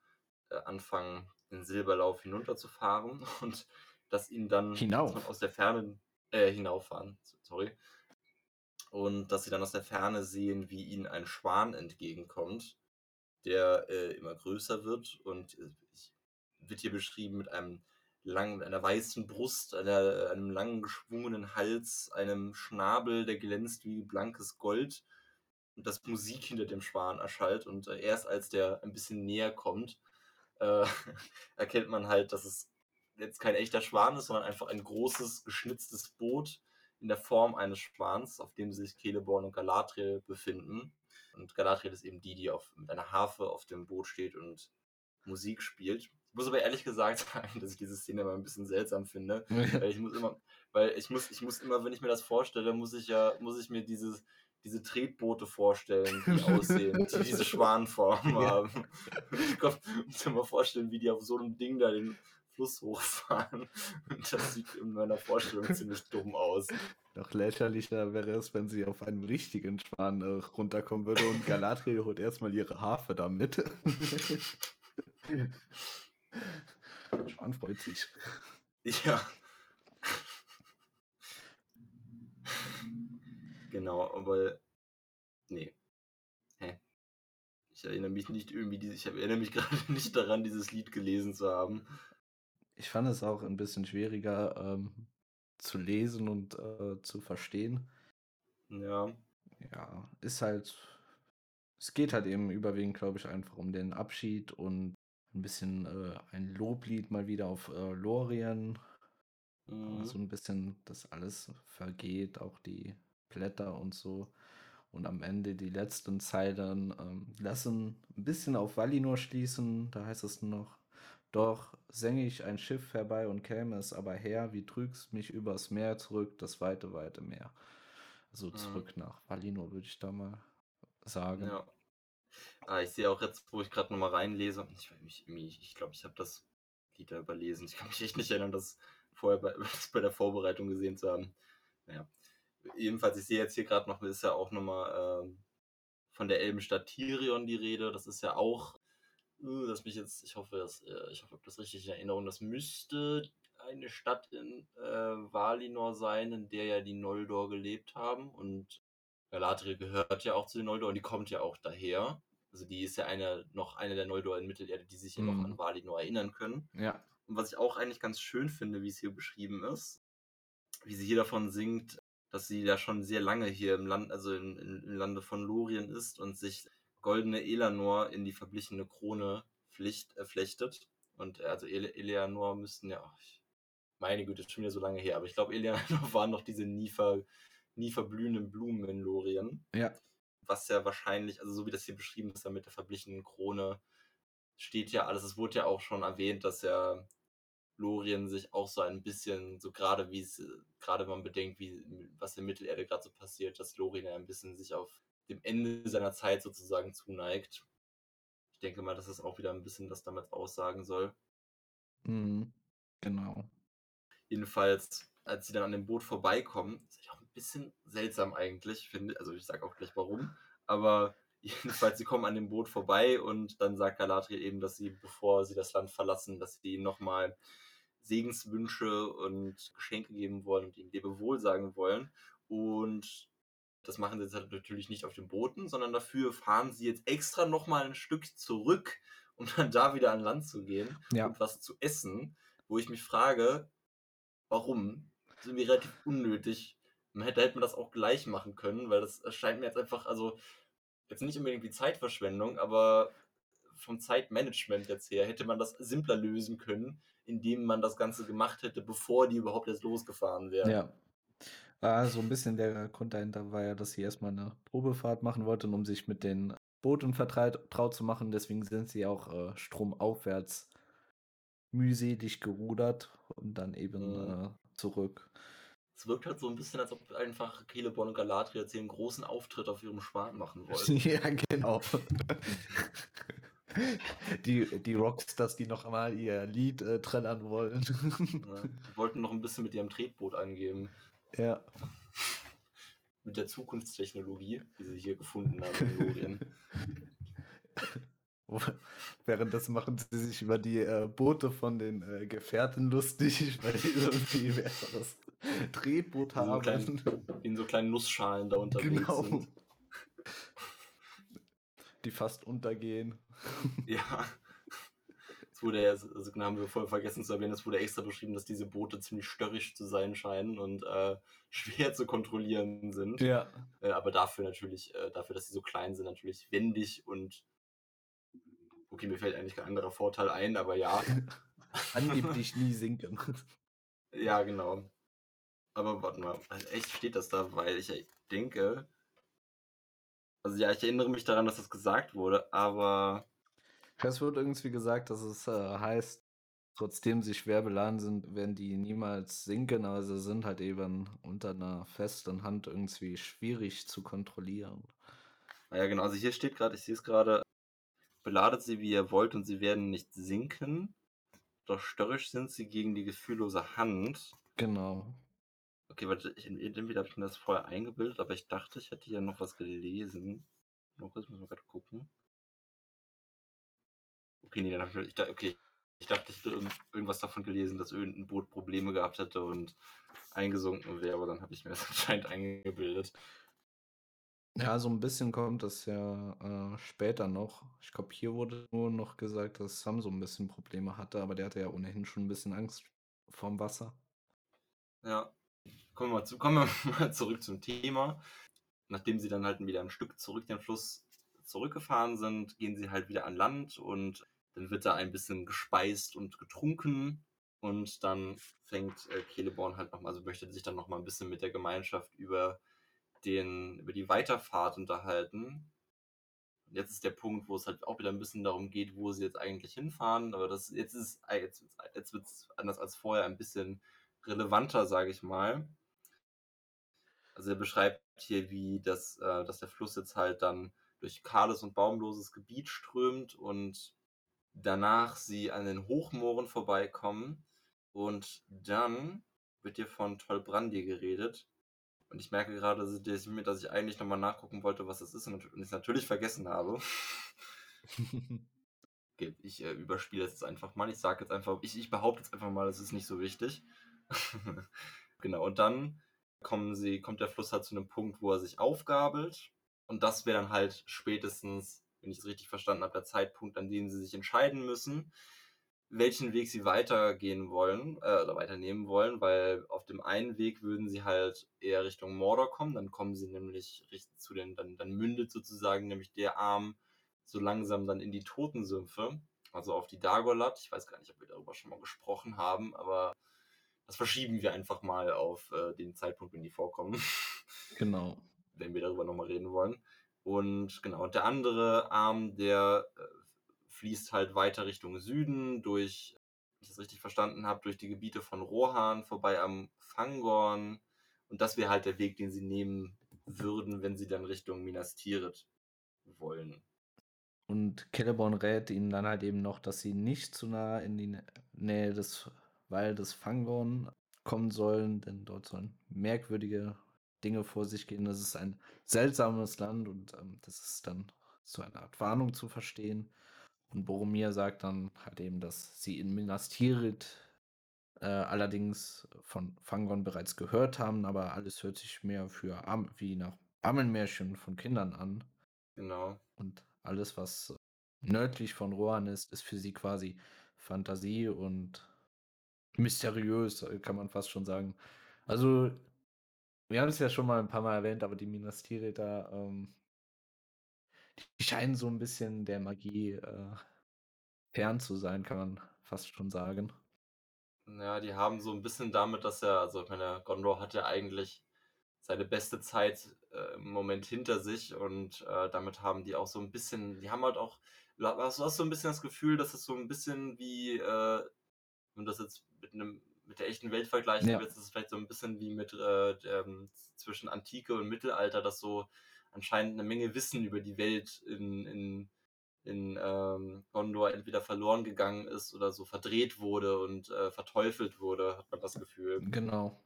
S1: äh, anfangen, den Silberlauf hinunterzufahren und dass ihnen dann dass aus der Ferne äh, hinauffahren, sorry. Und dass sie dann aus der Ferne sehen, wie ihnen ein Schwan entgegenkommt, der äh, immer größer wird und äh, wird hier beschrieben mit einem langen, mit einer weißen Brust, einer, einem langen geschwungenen Hals, einem Schnabel, der glänzt wie blankes Gold dass Musik hinter dem Schwan erschallt und äh, erst als der ein bisschen näher kommt, äh, erkennt man halt, dass es jetzt kein echter Schwan ist, sondern einfach ein großes, geschnitztes Boot in der Form eines Schwans, auf dem sich Celeborn und Galadriel befinden. Und Galadriel ist eben die, die auf, mit einer Harfe auf dem Boot steht und Musik spielt. Ich muss aber ehrlich gesagt sagen, dass ich diese Szene immer ein bisschen seltsam finde. Weil ich muss immer, weil ich muss, ich muss immer, wenn ich mir das vorstelle, muss ich ja, muss ich mir dieses, diese Tretboote vorstellen, die aussehen, die diese Schwanenform
S2: Ja.
S1: haben. Ich muss mir mal vorstellen, wie die auf so einem Ding da den Fluss hochfahren. Und das sieht in meiner Vorstellung ziemlich dumm aus.
S2: Noch lächerlicher wäre es, wenn sie auf einem richtigen Schwan äh, runterkommen würde und Galadriel holt erstmal ihre Harfe da mit. Schwan freut sich.
S1: Ja. Genau, aber nee. Hä? Ich erinnere mich nicht irgendwie, diese- ich erinnere mich gerade nicht daran, dieses Lied gelesen zu haben.
S2: Ich fand es auch ein bisschen schwieriger ähm, zu lesen und äh, zu verstehen.
S1: Ja.
S2: Ja, ist halt. Es geht halt eben überwiegend, glaube ich, einfach um den Abschied und ein bisschen äh, ein Loblied mal wieder auf äh, Lorien.
S1: Mhm.
S2: So ein bisschen, dass alles vergeht, auch die Blätter und so. Und am Ende die letzten Zeilen ähm, lassen ein bisschen auf Valinor schließen. Da heißt es noch: Doch sänge ich ein Schiff herbei und käme es aber her, wie trügst mich übers Meer zurück, das weite, weite Meer. Also
S1: Mhm.
S2: zurück nach Valinor, würde ich da mal sagen.
S1: Ja. Ah, ich sehe auch jetzt, wo ich gerade nochmal reinlese, ich, ich, ich, ich glaube, ich habe das Lieder überlesen. Ich kann mich echt nicht erinnern, das vorher bei, das bei der Vorbereitung gesehen zu haben. Naja. Jedenfalls, ich sehe jetzt hier gerade noch, ist ja auch nochmal ähm, von der Elbenstadt Tirion die Rede. Das ist ja auch, äh, dass mich jetzt, ich hoffe, dass, äh, ich hoffe, ich habe das richtig in Erinnerung, das müsste eine Stadt in äh, Valinor sein, in der ja die Noldor gelebt haben. Und Galadriel gehört ja auch zu den Noldor und die kommt ja auch daher. Also die ist ja eine, noch eine der Noldor in Mittelerde, die sich ja
S2: Mhm.
S1: noch an Valinor erinnern können.
S2: Ja.
S1: Und was ich auch eigentlich ganz schön finde, wie es hier beschrieben ist, wie sie hier davon singt, dass sie ja schon sehr lange hier im Land, also im, im Lande von Lorien ist und sich goldene Elanor in die verblichene Krone pflicht, äh, flechtet. Und äh, also Ele Eleanor müssten ja, ich- meine Güte, ist schon wieder so lange her, aber ich glaube, Eleanor waren noch diese nie, ver, nie verblühenden Blumen in Lorien.
S2: Ja.
S1: Was ja wahrscheinlich, also so wie das hier beschrieben ist, dann mit der verblichenen Krone, steht ja alles, es wurde ja auch schon erwähnt, dass ja Lorien sich auch so ein bisschen, so gerade wie es, gerade wenn man bedenkt, wie, was in Mittelerde gerade so passiert, dass Lorien ja ein bisschen sich auf dem Ende seiner Zeit sozusagen zuneigt. Ich denke mal, dass das auch wieder ein bisschen das damit aussagen soll.
S2: Mhm. Genau.
S1: Jedenfalls, als sie dann an dem Boot vorbeikommen, ist auch ein bisschen seltsam eigentlich, finde Also ich sage auch gleich warum. Aber jedenfalls, sie kommen an dem Boot vorbei und dann sagt Galadriel eben, dass sie, bevor sie das Land verlassen, dass sie nochmal Segenswünsche und Geschenke geben wollen und ihm Lebewohl sagen wollen. Und das machen sie jetzt halt natürlich nicht auf den Booten, sondern dafür fahren sie jetzt extra nochmal ein Stück zurück, um dann da wieder an Land zu gehen
S2: Ja.
S1: und was zu essen, wo ich mich frage, warum? Das ist irgendwie relativ unnötig. Man hätte, hätte man das auch gleich machen können, weil das erscheint mir jetzt einfach, also jetzt nicht unbedingt wie Zeitverschwendung, aber vom Zeitmanagement jetzt her hätte man das simpler lösen können, indem man das Ganze gemacht hätte, bevor die überhaupt erst losgefahren wären.
S2: Ja. Ah, so ein bisschen der Grund dahinter war ja, dass sie erstmal eine Probefahrt machen wollten, um sich mit den Booten vertraut zu machen. Deswegen sind sie auch äh, stromaufwärts mühselig gerudert und dann eben
S1: Mhm.
S2: äh, zurück.
S1: Es wirkt halt so ein bisschen, als ob einfach Celeborn und Galadriel jetzt hier einen großen Auftritt auf ihrem Schwan machen wollten.
S2: ja, genau. die, die Rockstars, die noch einmal ihr Lied äh, trällern wollen.
S1: Ja, die wollten noch ein bisschen mit ihrem Tretboot angeben.
S2: ja.
S1: Mit der Zukunftstechnologie, die sie hier gefunden haben in Lorien.
S2: Währenddessen machen sie sich über die äh, Boote von den äh, Gefährten lustig, weil die irgendwie ein besseres Drehboot
S1: Die so
S2: haben.
S1: kleinen- in so kleinen Nussschalen da unterwegs
S2: Genau.
S1: sind.
S2: Die fast untergehen.
S1: Ja. Es wurde ja, also genau, haben wir voll vergessen zu erwähnen, es wurde extra beschrieben, dass diese Boote ziemlich störrisch zu sein scheinen und äh, schwer zu kontrollieren sind.
S2: Ja.
S1: Äh, aber dafür natürlich, äh, dafür, dass sie so klein sind, natürlich wendig und okay, mir fällt eigentlich kein anderer Vorteil ein, aber ja.
S2: Angeblich nie sinken.
S1: Ja, genau. Aber warte mal, echt steht das da, weil ich denke, also ja, ich erinnere mich daran, dass das gesagt wurde, aber
S2: Es wird irgendwie gesagt, dass es äh, heißt, trotzdem sie schwer beladen sind, werden die niemals sinken, aber sie sind halt eben unter einer festen Hand irgendwie schwierig zu kontrollieren.
S1: Ja, genau. Also hier steht gerade, ich sehe es gerade, beladet sie, wie ihr wollt, und sie werden nicht sinken. Doch störrisch sind sie gegen die gefühllose Hand.
S2: Genau.
S1: Okay, warte, ich, entweder habe ich mir das vorher eingebildet, aber ich dachte, ich hätte ja noch was gelesen. Noch kurz, müssen wir gerade gucken. Okay, nee, dann habe ich, ich dachte, okay, ich dachte, ich hätte irgend- irgendwas davon gelesen, dass irgendein Boot Probleme gehabt hätte und eingesunken wäre, aber dann habe ich mir das anscheinend eingebildet.
S2: Ja, so ein bisschen kommt das ja äh, später noch. Ich glaube, hier wurde nur noch gesagt, dass Sam so ein bisschen Probleme hatte, aber der hatte ja ohnehin schon ein bisschen Angst vorm Wasser.
S1: Ja. Kommen wir zu, kommen wir mal zurück zum Thema. Nachdem sie dann halt wieder ein Stück zurück den Fluss zurückgefahren sind, gehen sie halt wieder an Land und dann wird da ein bisschen gespeist und getrunken und dann fängt äh, Celeborn halt nochmal, also möchte sich dann nochmal ein bisschen mit der Gemeinschaft über den, über die Weiterfahrt unterhalten. Und jetzt ist der Punkt, wo es halt auch wieder ein bisschen darum geht, wo sie jetzt eigentlich hinfahren, aber das jetzt ist jetzt, jetzt wird es anders als vorher ein bisschen relevanter, sage ich mal. Also er beschreibt hier, wie das, äh, dass der Fluss jetzt halt dann durch kahles und baumloses Gebiet strömt und danach sie an den Hochmooren vorbeikommen und dann wird hier von Tolbrandi geredet. Und ich merke gerade, dass ich eigentlich nochmal nachgucken wollte, was das ist und es natürlich vergessen habe. okay, ich äh, überspiele jetzt einfach mal. Ich sage jetzt einfach, ich, ich behaupte jetzt einfach mal, es ist nicht so wichtig. genau, und dann kommen sie, kommt der Fluss halt zu einem Punkt, wo er sich aufgabelt. Und das wäre dann halt spätestens, wenn ich es richtig verstanden habe, der Zeitpunkt, an dem sie sich entscheiden müssen, welchen Weg sie weitergehen wollen äh, oder weiternehmen wollen, weil auf dem einen Weg würden sie halt eher Richtung Mordor kommen, dann kommen sie nämlich zu den, dann, dann mündet sozusagen nämlich der Arm so langsam dann in die Totensümpfe, also auf die Dagorlat. Ich weiß gar nicht, ob wir darüber schon mal gesprochen haben, aber das verschieben wir einfach mal auf äh, den Zeitpunkt, wenn die vorkommen.
S2: Genau.
S1: wenn wir darüber nochmal reden wollen. Und genau, und der andere Arm, der äh, fließt halt weiter Richtung Süden durch, wenn ich das richtig verstanden habe, durch die Gebiete von Rohan, vorbei am Fangorn. Und das wäre halt der Weg, den sie nehmen würden, wenn sie dann Richtung Minas Tirith wollen.
S2: Und Celeborn rät ihnen dann halt eben noch, dass sie nicht zu nah in die Nähe des Waldes Fangorn kommen sollen, denn dort sollen merkwürdige Dinge vor sich gehen. Das ist ein seltsames Land und ähm, das ist dann zu einer Art Warnung zu verstehen. Und Boromir sagt dann halt eben, dass sie in Minas Tirith äh, allerdings von Fangon bereits gehört haben, aber alles hört sich mehr für Am wie nach Ammenmärchen von Kindern an.
S1: Genau.
S2: Und alles, was nördlich von Rohan ist, ist für sie quasi Fantasie und mysteriös, äh, kann man fast schon sagen. Also, wir haben es ja schon mal ein paar Mal erwähnt, aber die Minas Tirith da, ähm, die scheinen so ein bisschen der Magie äh, fern zu sein, kann man fast schon sagen.
S1: Ja, die haben so ein bisschen damit, dass er, also ich meine, Gondor hat ja eigentlich seine beste Zeit äh, im Moment hinter sich und äh, damit haben die auch so ein bisschen, die haben halt auch, du hast, du hast so ein bisschen das Gefühl, dass es so ein bisschen wie, äh, wenn das jetzt mit einem mit der echten Welt vergleichen ja. willst, ist es vielleicht so ein bisschen wie mit äh, der, zwischen Antike und Mittelalter, dass so anscheinend eine Menge Wissen über die Welt in, in, in ähm, Gondor entweder verloren gegangen ist oder so verdreht wurde und äh, verteufelt wurde, hat man das Gefühl.
S2: Genau.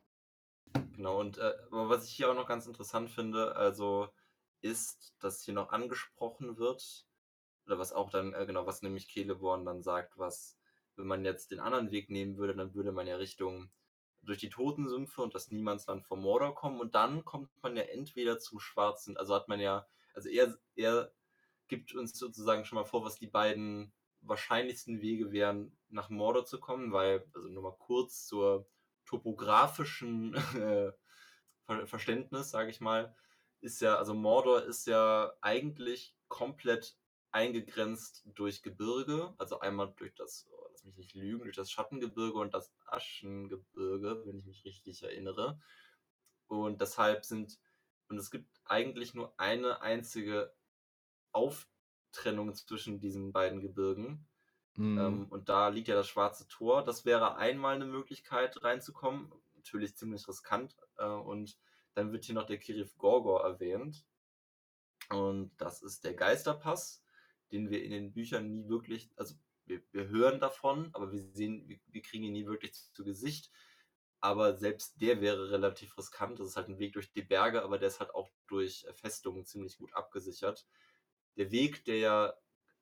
S1: Genau, und äh, was ich hier auch noch ganz interessant finde, also ist, dass hier noch angesprochen wird, oder was auch dann, äh, genau, was nämlich Celeborn dann sagt, was, wenn man jetzt den anderen Weg nehmen würde, dann würde man ja Richtung durch die Totensümpfe und das Niemandsland vor Mordor kommen. Und dann kommt man ja entweder zum Schwarzen, also hat man ja, also er, er gibt uns sozusagen schon mal vor, was die beiden wahrscheinlichsten Wege wären, nach Mordor zu kommen, weil, also nur mal kurz zur topografischen äh, Verständnis, sage ich mal, ist ja, also Mordor ist ja eigentlich komplett eingegrenzt durch Gebirge, also einmal durch das mich nicht lügen, durch das Schattengebirge und das Aschengebirge, wenn ich mich richtig erinnere. Und deshalb sind, und es gibt eigentlich nur eine einzige Auftrennung zwischen diesen beiden Gebirgen. Mhm. Ähm, und da liegt ja das Schwarze Tor. Das wäre einmal eine Möglichkeit reinzukommen. Natürlich ziemlich riskant. Äh, und dann wird hier noch der Kirif Gorgor erwähnt. Und das ist der Geisterpass, den wir in den Büchern nie wirklich, also wir, wir hören davon, aber wir sehen, wir, wir kriegen ihn nie wirklich zu, zu, Gesicht. Aber selbst der wäre relativ riskant. Das ist halt ein Weg durch die Berge, aber der ist halt auch durch Festungen ziemlich gut abgesichert. Der Weg, der ja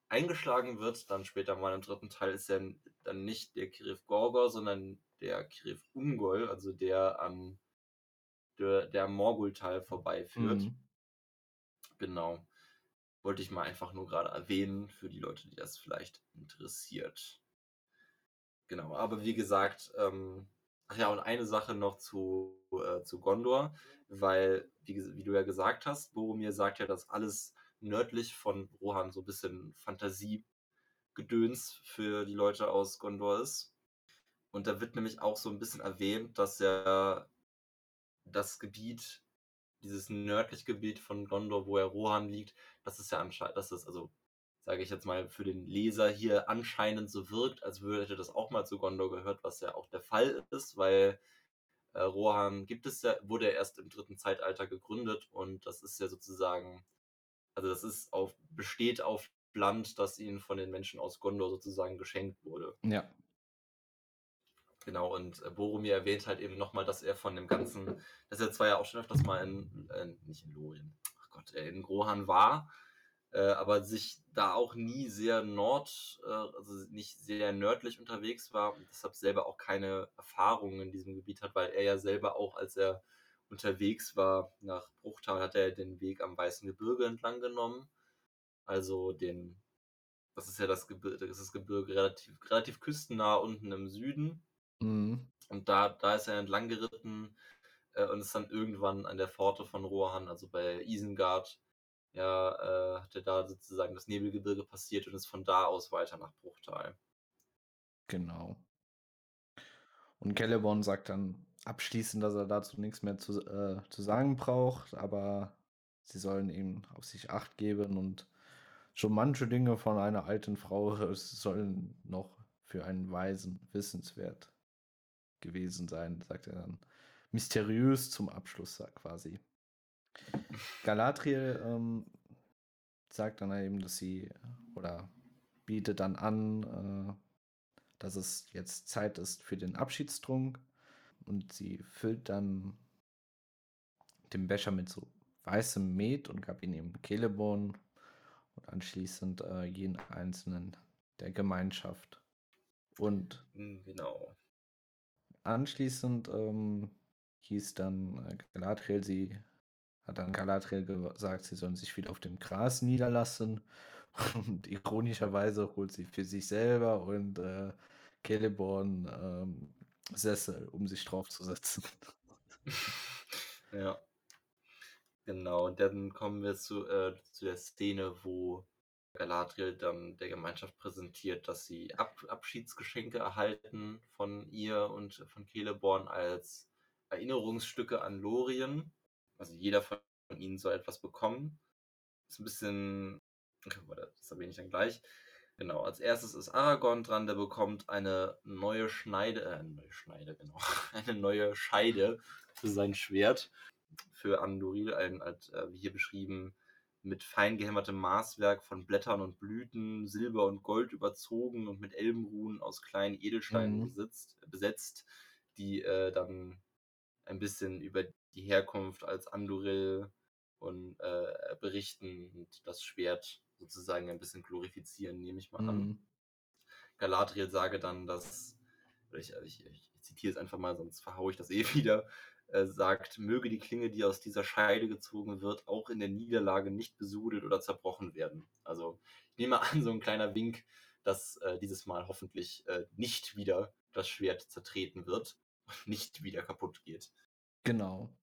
S1: eingeschlagen wird, dann später mal im dritten Teil, ist ja dann nicht der Kirif Gorgor, sondern der Kirif Ungol, also der am der, der Morgul-Teil vorbeiführt. Mhm. Genau wollte ich mal einfach nur gerade erwähnen für die Leute, die das vielleicht interessiert. Genau, aber wie gesagt, ähm, ach ja, und eine Sache noch zu, äh, zu Gondor, weil, wie, wie, du ja gesagt hast, Boromir sagt ja, dass alles nördlich von Rohan so ein bisschen Fantasiegedöns für die Leute aus Gondor ist. Und da wird nämlich auch so ein bisschen erwähnt, dass ja das Gebiet dieses nördliche Gebiet von Gondor, wo ja Rohan liegt, das ist ja anscheinend, das ist also, sage ich jetzt mal, für den Leser hier anscheinend so wirkt, als würde das auch mal zu Gondor gehört, was ja auch der Fall ist, weil äh, Rohan gibt es ja, wurde ja erst im dritten Zeitalter gegründet und das ist ja sozusagen, also das ist auf, besteht auf Land, das ihnen von den Menschen aus Gondor sozusagen geschenkt wurde.
S2: Ja.
S1: Genau, und äh, Boromir erwähnt halt eben nochmal, dass er von dem ganzen, dass er zwar ja auch schon öfters mal in, äh, nicht in Lorien, ach Gott, äh, in Grohan war, äh, aber sich da auch nie sehr nord, äh, also nicht sehr nördlich unterwegs war und deshalb selber auch keine Erfahrungen in diesem Gebiet hat, weil er ja selber auch, als er unterwegs war nach Bruchtal, hat er den Weg am Weißen Gebirge entlang genommen. Also den, das ist ja das Gebirge, das ist das Gebirge relativ, relativ küstennah unten im Süden.
S2: Mhm.
S1: Und da, da ist er entlang geritten äh, und ist dann irgendwann an der Pforte von Rohan, also bei Isengard, ja, äh, hat er da sozusagen das Nebelgebirge passiert und ist von da aus weiter nach Bruchtal.
S2: Genau. Und Celeborn sagt dann abschließend, dass er dazu nichts mehr zu, äh, zu sagen braucht, aber sie sollen ihm auf sich acht geben und schon manche Dinge von einer alten Frau sollen noch für einen Weisen wissenswert gewesen sein, sagt er dann. Mysteriös zum Abschluss quasi. Galadriel ähm, sagt dann eben, dass sie oder bietet dann an, äh, dass es jetzt Zeit ist für den Abschiedstrunk und sie füllt dann den Becher mit so weißem Met und gab ihn eben Celeborn und anschließend äh, jeden einzelnen der Gemeinschaft. Und
S1: genau.
S2: Anschließend ähm, hieß dann äh, Galadriel, sie hat dann Galadriel gesagt, sie sollen sich wieder auf dem Gras niederlassen. Und ironischerweise holt sie für sich selber und äh, Celeborn ähm, Sessel, um sich draufzusetzen.
S1: ja. Genau, und dann kommen wir zu, äh, zu der Szene, wo Galadriel dann der Gemeinschaft präsentiert, dass sie Ab Abschiedsgeschenke erhalten von ihr und von Celeborn als Erinnerungsstücke an Lorien. Also jeder von ihnen soll etwas bekommen. Ist ein bisschen. Das erwähne ich dann gleich. Genau, als erstes ist Aragorn dran, der bekommt eine neue Schneide, äh, neue Schneide, genau, eine neue Scheide für sein Schwert, für Anduril, ein, äh, wie hier beschrieben, mit fein gehämmertem Maßwerk von Blättern und Blüten, Silber und Gold überzogen und mit Elbenruhen aus kleinen Edelsteinen
S2: Mhm.
S1: besitzt, besetzt, die äh, dann ein bisschen über die Herkunft als Anduril und äh, berichten und das Schwert sozusagen ein bisschen glorifizieren, nehme ich mal an.
S2: Mhm.
S1: Galadriel sage dann, dass, ich, ich, ich zitiere es einfach mal, sonst verhaue ich das eh wieder, äh, sagt, möge die Klinge, die aus dieser Scheide gezogen wird, auch in der Niederlage nicht besudelt oder zerbrochen werden. Also ich nehme an, so ein kleiner Wink, dass äh, dieses Mal hoffentlich äh, nicht wieder das Schwert zertreten wird und nicht wieder kaputt geht.
S2: Genau.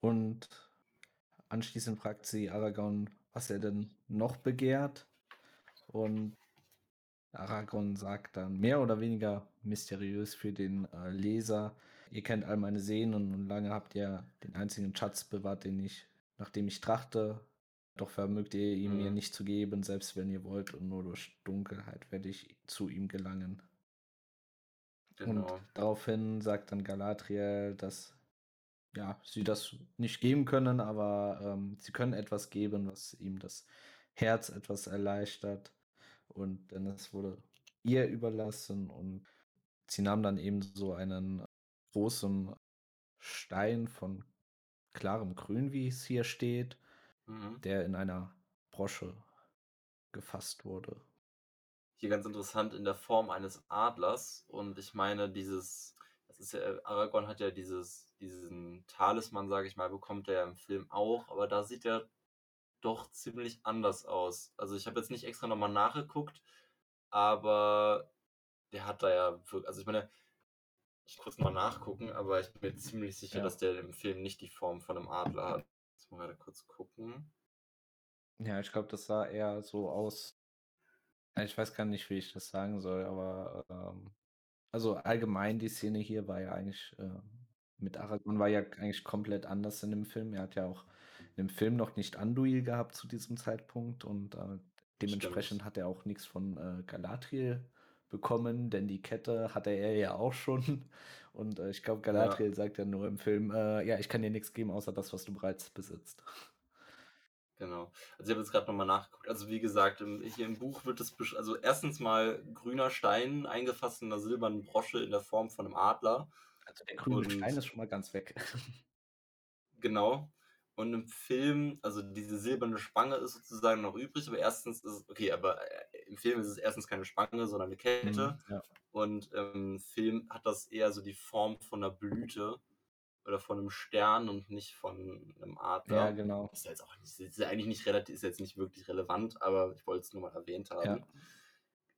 S2: Und anschließend fragt sie Aragorn, was er denn noch begehrt. Und Aragorn sagt dann mehr oder weniger mysteriös für den äh, Leser, ihr kennt all meine Sehnen und lange habt ihr den einzigen Schatz bewahrt, den ich, nach dem ich trachte. Doch vermögt ihr ihn
S1: Mhm.
S2: mir nicht zu geben, selbst wenn ihr wollt, und nur durch Dunkelheit werde ich zu ihm gelangen.
S1: Genau.
S2: Und daraufhin sagt dann Galadriel, dass ja, sie das nicht geben können, aber ähm, sie können etwas geben, was ihm das Herz etwas erleichtert. Und denn es wurde ihr überlassen und sie nahm dann eben so einen großen Stein von klarem Grün, wie es hier steht,
S1: Mhm.
S2: der in einer Brosche gefasst wurde.
S1: Hier ganz interessant in der Form eines Adlers. Und ich meine, dieses, das ist ja, Aragorn hat ja dieses, diesen Talisman, sage ich mal, bekommt er ja im Film auch, aber da sieht er doch ziemlich anders aus. Also ich habe jetzt nicht extra nochmal nachgeguckt, aber der hat da ja also ich meine, ich kurz mal nachgucken, aber ich bin mir ziemlich sicher,
S2: Ja.
S1: dass der im Film nicht die Form von einem Adler hat. Jetzt mal gerade kurz gucken.
S2: Ja, ich glaube, das sah eher so aus. Ich weiß gar nicht, wie ich das sagen soll, aber ähm, also allgemein die Szene hier war ja eigentlich äh, mit Aragorn war ja eigentlich komplett anders in dem Film. Er hat ja auch in dem Film noch nicht Anduil gehabt zu diesem Zeitpunkt und äh, dementsprechend
S1: Stimmt.
S2: hat er auch nichts von äh, Galadriel bekommen, denn die Kette hatte er ja auch schon. Und äh, ich glaube, Galadriel sagt ja nur im Film, äh, ja, ich kann dir nichts geben, außer das, was du bereits besitzt.
S1: Genau. Also ich habe jetzt gerade nochmal nachgeguckt. Also wie gesagt, im, hier im Buch wird es, also erstens mal grüner Stein eingefasst in einer silbernen Brosche in der Form von einem Adler.
S2: Also der grüne und, Stein ist schon mal ganz weg.
S1: Genau. Und im Film, also diese silberne Spange ist sozusagen noch übrig, aber erstens ist okay, aber äh, im Film ist es erstens keine Spange, sondern eine Kette. Mhm, ja. Und im Film hat das eher so die Form von einer Blüte oder von einem Stern und nicht von einem Adler.
S2: Ja, genau.
S1: Ist jetzt auch nicht, ist eigentlich nicht relativ, ist jetzt nicht wirklich relevant, aber ich wollte es nur mal erwähnt haben.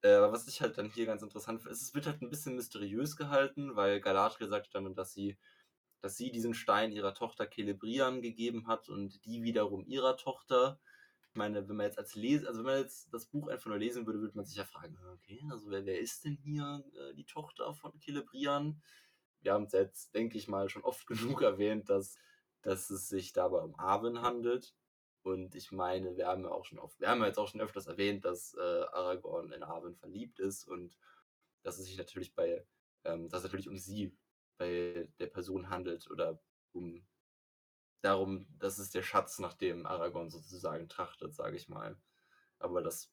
S1: Ja. Äh, was ich halt dann hier ganz interessant finde, ist, es wird halt ein bisschen mysteriös gehalten, weil Galadriel sagt dann, dass sie dass sie diesen Stein ihrer Tochter Celebrian gegeben hat und die wiederum ihrer Tochter. Ich meine, wenn man jetzt als Leser, also wenn man jetzt das Buch einfach nur lesen würde, würde man sich ja fragen, okay, also wer, wer ist denn hier äh, die Tochter von Celebrian? Wir haben es jetzt, denke ich mal, schon oft genug erwähnt, dass, dass es sich dabei um Arwen handelt. Und ich meine, wir haben ja auch schon oft, wir haben ja jetzt auch schon öfters erwähnt, dass äh, Aragorn in Arwen verliebt ist und dass es sich natürlich bei, ähm, dass es natürlich um sie bei der Person handelt oder um darum, dass es der Schatz, nach dem Aragorn sozusagen trachtet, sage ich mal. Aber das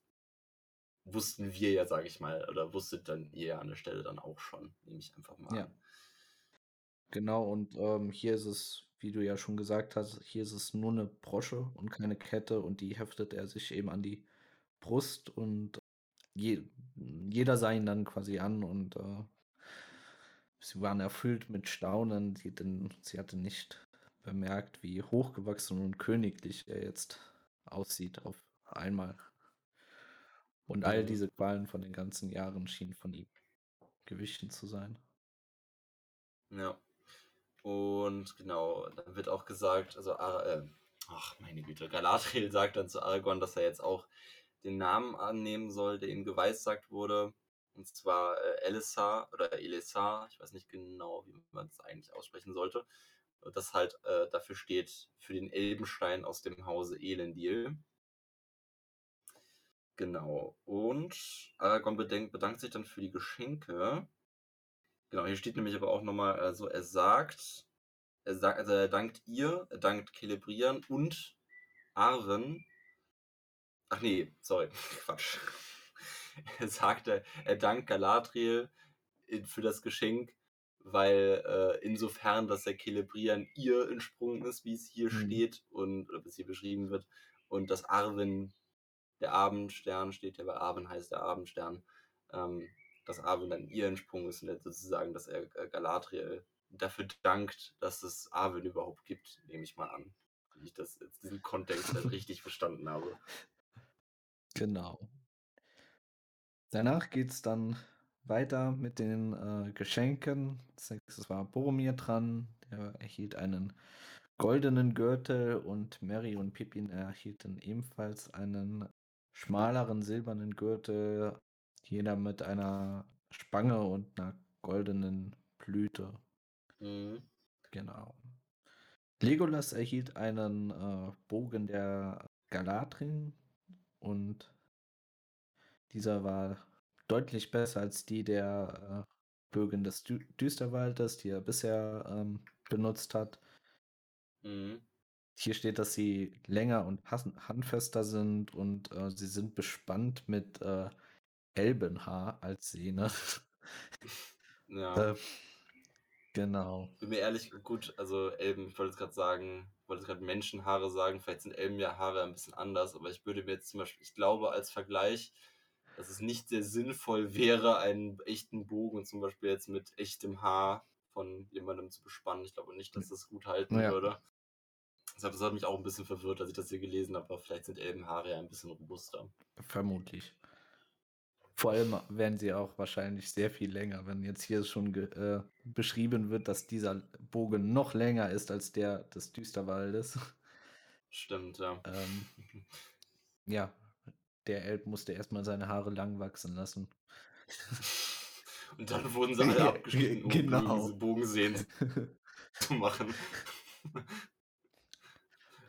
S1: wussten wir ja, sage ich mal, oder wusstet dann ihr an der Stelle dann auch schon, nehme ich einfach mal
S2: ja. an. Genau, und ähm, hier ist es, wie du ja schon gesagt hast, hier ist es nur eine Brosche und keine Kette und die heftet er sich eben an die Brust und je, jeder sah ihn dann quasi an und äh, Sie waren erfüllt mit Staunen, sie, denn, sie hatte nicht bemerkt, wie hochgewachsen und königlich er jetzt aussieht auf einmal. Und all diese Qualen von den ganzen Jahren schienen von ihm gewichen zu sein.
S1: Ja. Und genau, dann wird auch gesagt, also, äh, ach meine Güte, Galadriel sagt dann zu Aragorn, dass er jetzt auch den Namen annehmen soll, der ihm geweissagt wurde. Und zwar äh, Elisar oder Elisar, ich weiß nicht genau, wie man es eigentlich aussprechen sollte. Das halt äh, dafür steht für den Elbenstein aus dem Hause Elendil. Genau. Und Aragorn bedenkt, bedankt sich dann für die Geschenke. Genau, hier steht nämlich aber auch nochmal, also er sagt, er sagt, also er dankt ihr, er dankt Celebrian und Arwen. Ach nee, sorry, Quatsch. er sagte, er dankt Galadriel für das Geschenk, weil äh, insofern, dass der Celebrian ihr entsprungen ist, wie es hier mhm. steht und oder wie es hier beschrieben wird, und dass Arwen, der Abendstern, steht ja bei Arwen heißt der Abendstern, ähm, dass Arwen dann ihr entsprungen ist und sozusagen, dass er äh, Galadriel dafür dankt, dass es Arwen überhaupt gibt, nehme ich mal an. Wenn ich das jetzt diesen Kontext halt richtig verstanden habe.
S2: Genau. Danach geht es dann weiter mit den äh, Geschenken. Es war Boromir dran, der erhielt einen goldenen Gürtel und Mary und Pippin erhielten ebenfalls einen schmaleren silbernen Gürtel, jeder mit einer Spange und einer goldenen Blüte. Mhm. Genau. Legolas erhielt einen äh, Bogen der Galadrin und dieser war deutlich besser als die der äh, Bögen des Dü Düsterwaldes, die er bisher ähm, benutzt hat. Mhm. Hier steht, dass sie länger und handfester sind und äh, sie sind bespannt mit äh, Elbenhaar als Sehne.
S1: Ja.
S2: äh, genau.
S1: Bin mir ehrlich, gut, also Elben, ich wollte jetzt gerade sagen, ich wollte gerade Menschenhaare sagen, vielleicht sind Elbenhaare ein bisschen anders, aber ich würde mir jetzt zum Beispiel, ich glaube, als Vergleich, dass es nicht sehr sinnvoll wäre, einen echten Bogen zum Beispiel jetzt mit echtem Haar von jemandem zu bespannen. Ich glaube nicht, dass das gut halten ja. würde. Deshalb, das hat mich auch ein bisschen verwirrt, als ich das hier gelesen habe, aber vielleicht sind Elbenhaare ja ein bisschen robuster.
S2: Vermutlich. Vor allem werden sie auch wahrscheinlich sehr viel länger, wenn jetzt hier schon äh, beschrieben wird, dass dieser Bogen noch länger ist als der des Düsterwaldes.
S1: Stimmt, ja.
S2: Ähm, ja, der Elb musste erstmal seine Haare lang wachsen lassen.
S1: Und dann wurden sie alle abgeschnitten, um genau. Bogensehen zu machen.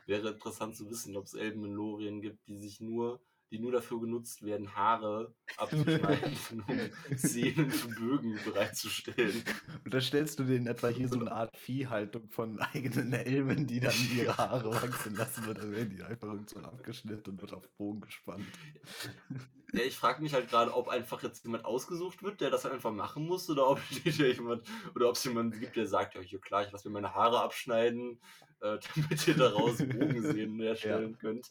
S1: Wäre interessant zu wissen, ob es Elben in Lorien gibt, die sich nur die nur dafür genutzt werden, Haare abzuschneiden, um Sehnen für Bögen bereitzustellen.
S2: Und da stellst du denen etwa hier so eine Art Viehhaltung von eigenen Elben, die dann ihre Haare wachsen lassen und dann werden die einfach irgendwo abgeschnitten und wird auf Bogen gespannt.
S1: Ja, ich frage mich halt gerade, ob einfach jetzt jemand ausgesucht wird, der das halt einfach machen muss, oder ob jemand, oder ob es jemanden gibt, der sagt, ja, hier klar, ich lasse mir meine Haare abschneiden, äh, damit ihr daraus Bogensehnen herstellen ja. könnt.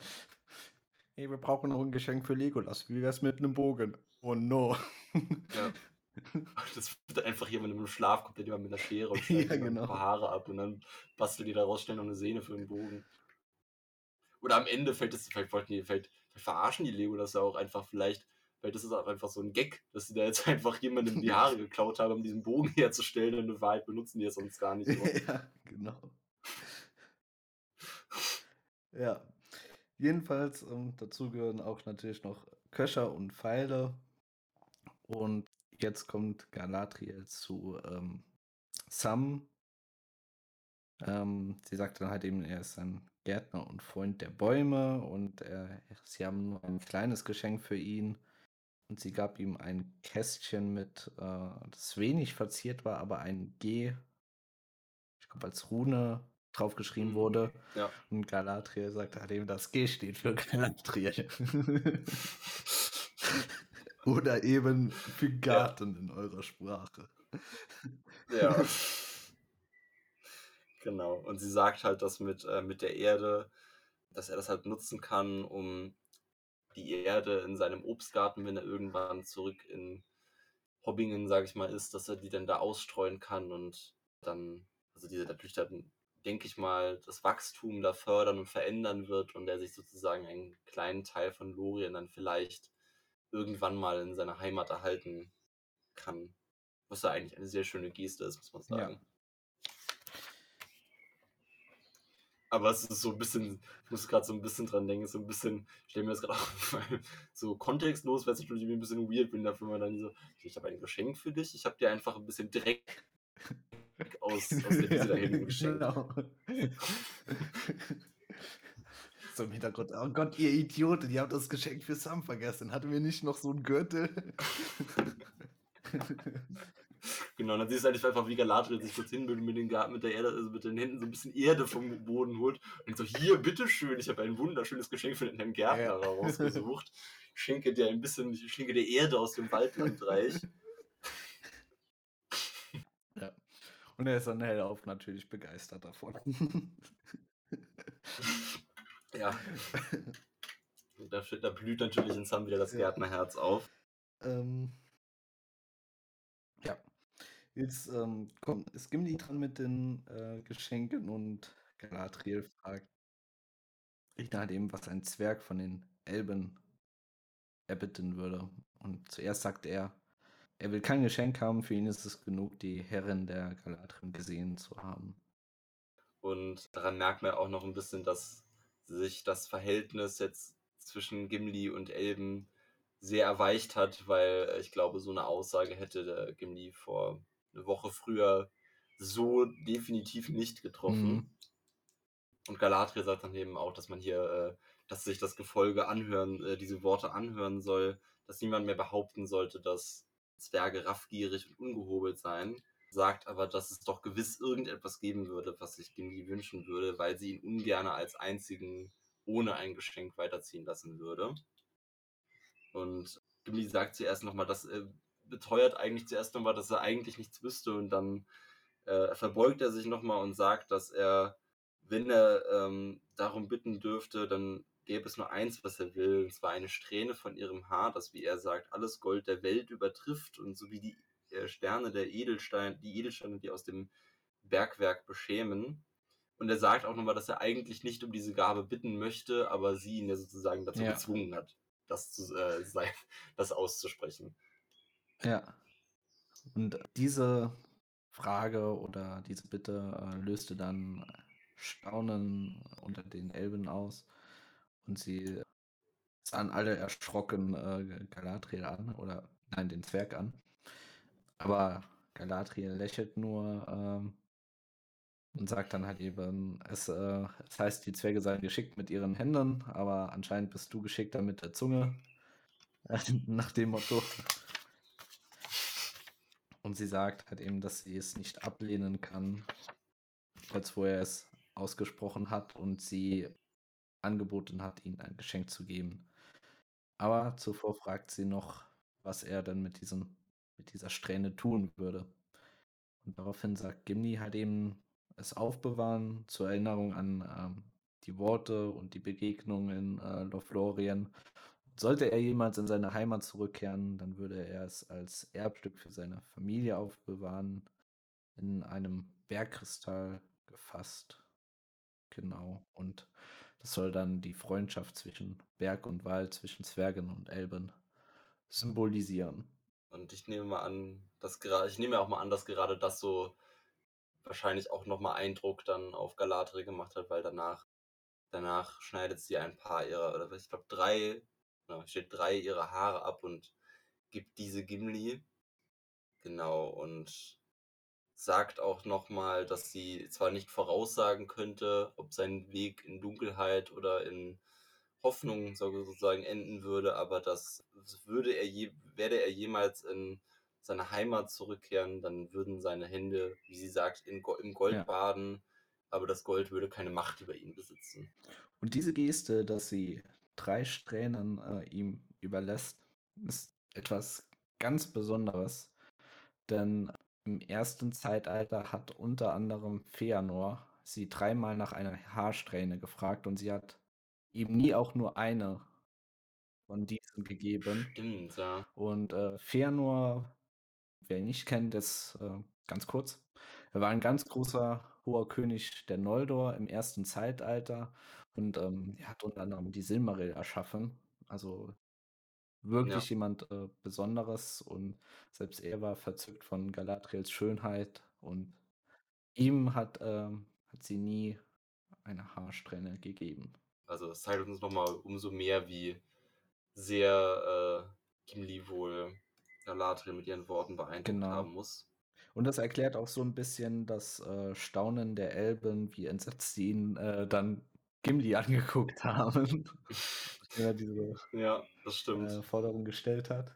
S2: Hey, wir brauchen noch ein Geschenk für Legolas. Wie wär's mit einem Bogen? Oh no.
S1: Ja. Das wird einfach jemand im Schlaf, kommt jemand mit einer Schere und schneidet
S2: ja, genau.
S1: ein paar Haare ab und dann bastelt die daraus schnell noch eine Sehne für den Bogen. Oder am Ende fällt es, vielleicht wollten die, vielleicht, vielleicht verarschen die Lego das ja auch einfach, vielleicht, vielleicht ist es auch einfach so ein Gag, dass sie da jetzt einfach jemandem die Haare geklaut haben, um diesen Bogen herzustellen und in Wahrheit benutzen die es sonst gar nicht. So.
S2: ja, genau. Ja. Jedenfalls, ähm, dazu gehören auch natürlich noch Köcher und Pfeile. Und jetzt kommt Galadriel zu ähm, Sam. Ähm, sie sagt dann halt eben, er ist ein Gärtner und Freund der Bäume und er, sie haben nur ein kleines Geschenk für ihn. Und sie gab ihm ein Kästchen mit, äh, das wenig verziert war, aber ein G, ich glaube als Rune draufgeschrieben mhm. wurde.
S1: Ja.
S2: Und Galadriel sagt halt eben, das G steht für Galadriel. Oder eben für Garten ja. in eurer Sprache.
S1: Ja. genau. Und sie sagt halt, dass mit, äh, mit der Erde, dass er das halt nutzen kann, um die Erde in seinem Obstgarten, wenn er irgendwann zurück in Hobbingen, sag ich mal, ist, dass er die dann da ausstreuen kann und dann, also diese natürlich dann denke ich mal, das Wachstum da fördern und verändern wird und der sich sozusagen einen kleinen Teil von Lorien dann vielleicht irgendwann mal in seiner Heimat erhalten kann. Was ja eigentlich eine sehr schöne Geste ist, muss man sagen. Ja. Aber es ist so ein bisschen, ich muss gerade so ein bisschen dran denken, so ein bisschen, ich stelle mir das gerade auch so kontextlos, weil natürlich ein bisschen weird bin, dafür man dann so, ich habe ein Geschenk für dich, ich habe dir einfach ein bisschen Dreck aus, aus der Wiese da hinten geschenkt. Genau.
S2: so im Hintergrund, oh Gott, ihr Idioten, ihr habt das Geschenk für Sam vergessen. Hatten wir nicht noch so einen Gürtel?
S1: Genau, dann siehst du eigentlich einfach, wie Galadriel sich kurz hinbildet mit, den mit der Erde, also mit den Händen so ein bisschen Erde vom Boden holt. Und so, hier, bitteschön, ich habe ein wunderschönes Geschenk für den Herrn Gärtner ja. rausgesucht. Ich schenke dir ein bisschen, ich schenke dir Erde aus dem Waldlandreich.
S2: Und er ist dann hellauf natürlich begeistert davon.
S1: ja. Da, da, blüht natürlich in Sam wieder das Gärtnerherz auf.
S2: Ähm, ja. Jetzt ähm, kommt, ist Gimli dran mit den äh, Geschenken und Galadriel fragt ich nach dem, was ein Zwerg von den Elben erbitten würde. Und zuerst sagt er, er will kein Geschenk haben, für ihn ist es genug, die Herrin der Galadriel gesehen zu haben.
S1: Und daran merkt man auch noch ein bisschen, dass sich das Verhältnis jetzt zwischen Gimli und Elben sehr erweicht hat, weil ich glaube, so eine Aussage hätte der Gimli vor eine Woche früher so definitiv nicht getroffen. Mhm. Und Galadriel sagt dann eben auch, dass man hier, äh, dass sich das Gefolge anhören, äh, diese Worte anhören soll, dass niemand mehr behaupten sollte, dass Zwerge raffgierig und ungehobelt sein, sagt aber, dass es doch gewiss irgendetwas geben würde, was sich Gimli wünschen würde, weil sie ihn ungern als einzigen ohne ein Geschenk weiterziehen lassen würde. Und Gimli sagt zuerst nochmal, dass er beteuert eigentlich zuerst nochmal, dass er eigentlich nichts wüsste und dann äh, verbeugt er sich nochmal und sagt, dass er, wenn er ähm, darum bitten dürfte, dann gäbe es nur eins, was er will, und zwar eine Strähne von ihrem Haar, das, wie er sagt, alles Gold der Welt übertrifft und so wie die äh, Sterne der Edelsteine, die Edelsteine, die aus dem Bergwerk beschämen. Und er sagt auch nochmal, dass er eigentlich nicht um diese Gabe bitten möchte, aber sie ihn ja sozusagen dazu ja. gezwungen hat, das, zu, äh, sein, das auszusprechen.
S2: Ja. Und diese Frage oder diese Bitte äh, löste dann Staunen unter den Elben aus. Und sie sahen alle erschrocken äh, Galadriel an, oder nein, den Zwerg an. Aber Galadriel lächelt nur, ähm, und sagt dann halt eben, es, äh, es heißt, die Zwerge seien geschickt mit ihren Händen, aber anscheinend bist du geschickter mit der Zunge. Nach dem Motto. Und sie sagt halt eben, dass sie es nicht ablehnen kann, als wo er es ausgesprochen hat und sie angeboten hat, ihnen ein Geschenk zu geben. Aber zuvor fragt sie noch, was er denn mit, diesem, mit dieser Strähne tun würde. Und daraufhin sagt Gimli halt eben, es aufbewahren zur Erinnerung an ähm, die Worte und die Begegnungen in äh, Lothlorien. Sollte er jemals in seine Heimat zurückkehren, dann würde er es als Erbstück für seine Familie aufbewahren, in einem Bergkristall gefasst. Genau. Und das soll dann die Freundschaft zwischen Berg und Wald, zwischen Zwergen und Elben symbolisieren.
S1: Und ich nehme mal an, dass gerade, ich nehme auch mal an, dass gerade das so wahrscheinlich auch nochmal Eindruck dann auf Galadriel gemacht hat, weil danach, danach schneidet sie ein paar ihrer, oder ich glaube drei, ja, steht drei ihrer Haare ab und gibt diese Gimli. Genau, und sagt auch nochmal, dass sie zwar nicht voraussagen könnte, ob sein Weg in Dunkelheit oder in Hoffnung sozusagen enden würde, aber das würde er je, werde er jemals in seine Heimat zurückkehren, dann würden seine Hände, wie sie sagt, in, im Gold ja. baden, aber das Gold würde keine Macht über ihn besitzen.
S2: Und diese Geste, dass sie drei Strähnen äh, ihm überlässt, ist etwas ganz Besonderes. Denn im ersten Zeitalter hat unter anderem Feanor sie dreimal nach einer Haarsträhne gefragt und sie hat ihm nie auch nur eine von diesen gegeben.
S1: Stimmt, ja.
S2: Und äh, Feanor wer ihn nicht kennt, ist äh, ganz kurz. Er war ein ganz großer hoher König der Noldor im ersten Zeitalter und ähm, er hat unter anderem die Silmaril erschaffen. Also wirklich ja. jemand äh, Besonderes und selbst er war verzückt von Galadriels Schönheit und ihm hat, ähm, hat sie nie eine Haarsträhne gegeben.
S1: Also es zeigt uns nochmal umso mehr, wie sehr äh, Gimli wohl Galadriel mit ihren Worten beeindruckt genau. haben muss.
S2: Und das erklärt auch so ein bisschen das äh, Staunen der Elben, wie entsetzt sie ihn äh, dann Gimli angeguckt haben.
S1: er diese ja, das stimmt.
S2: Äh, Forderung gestellt hat.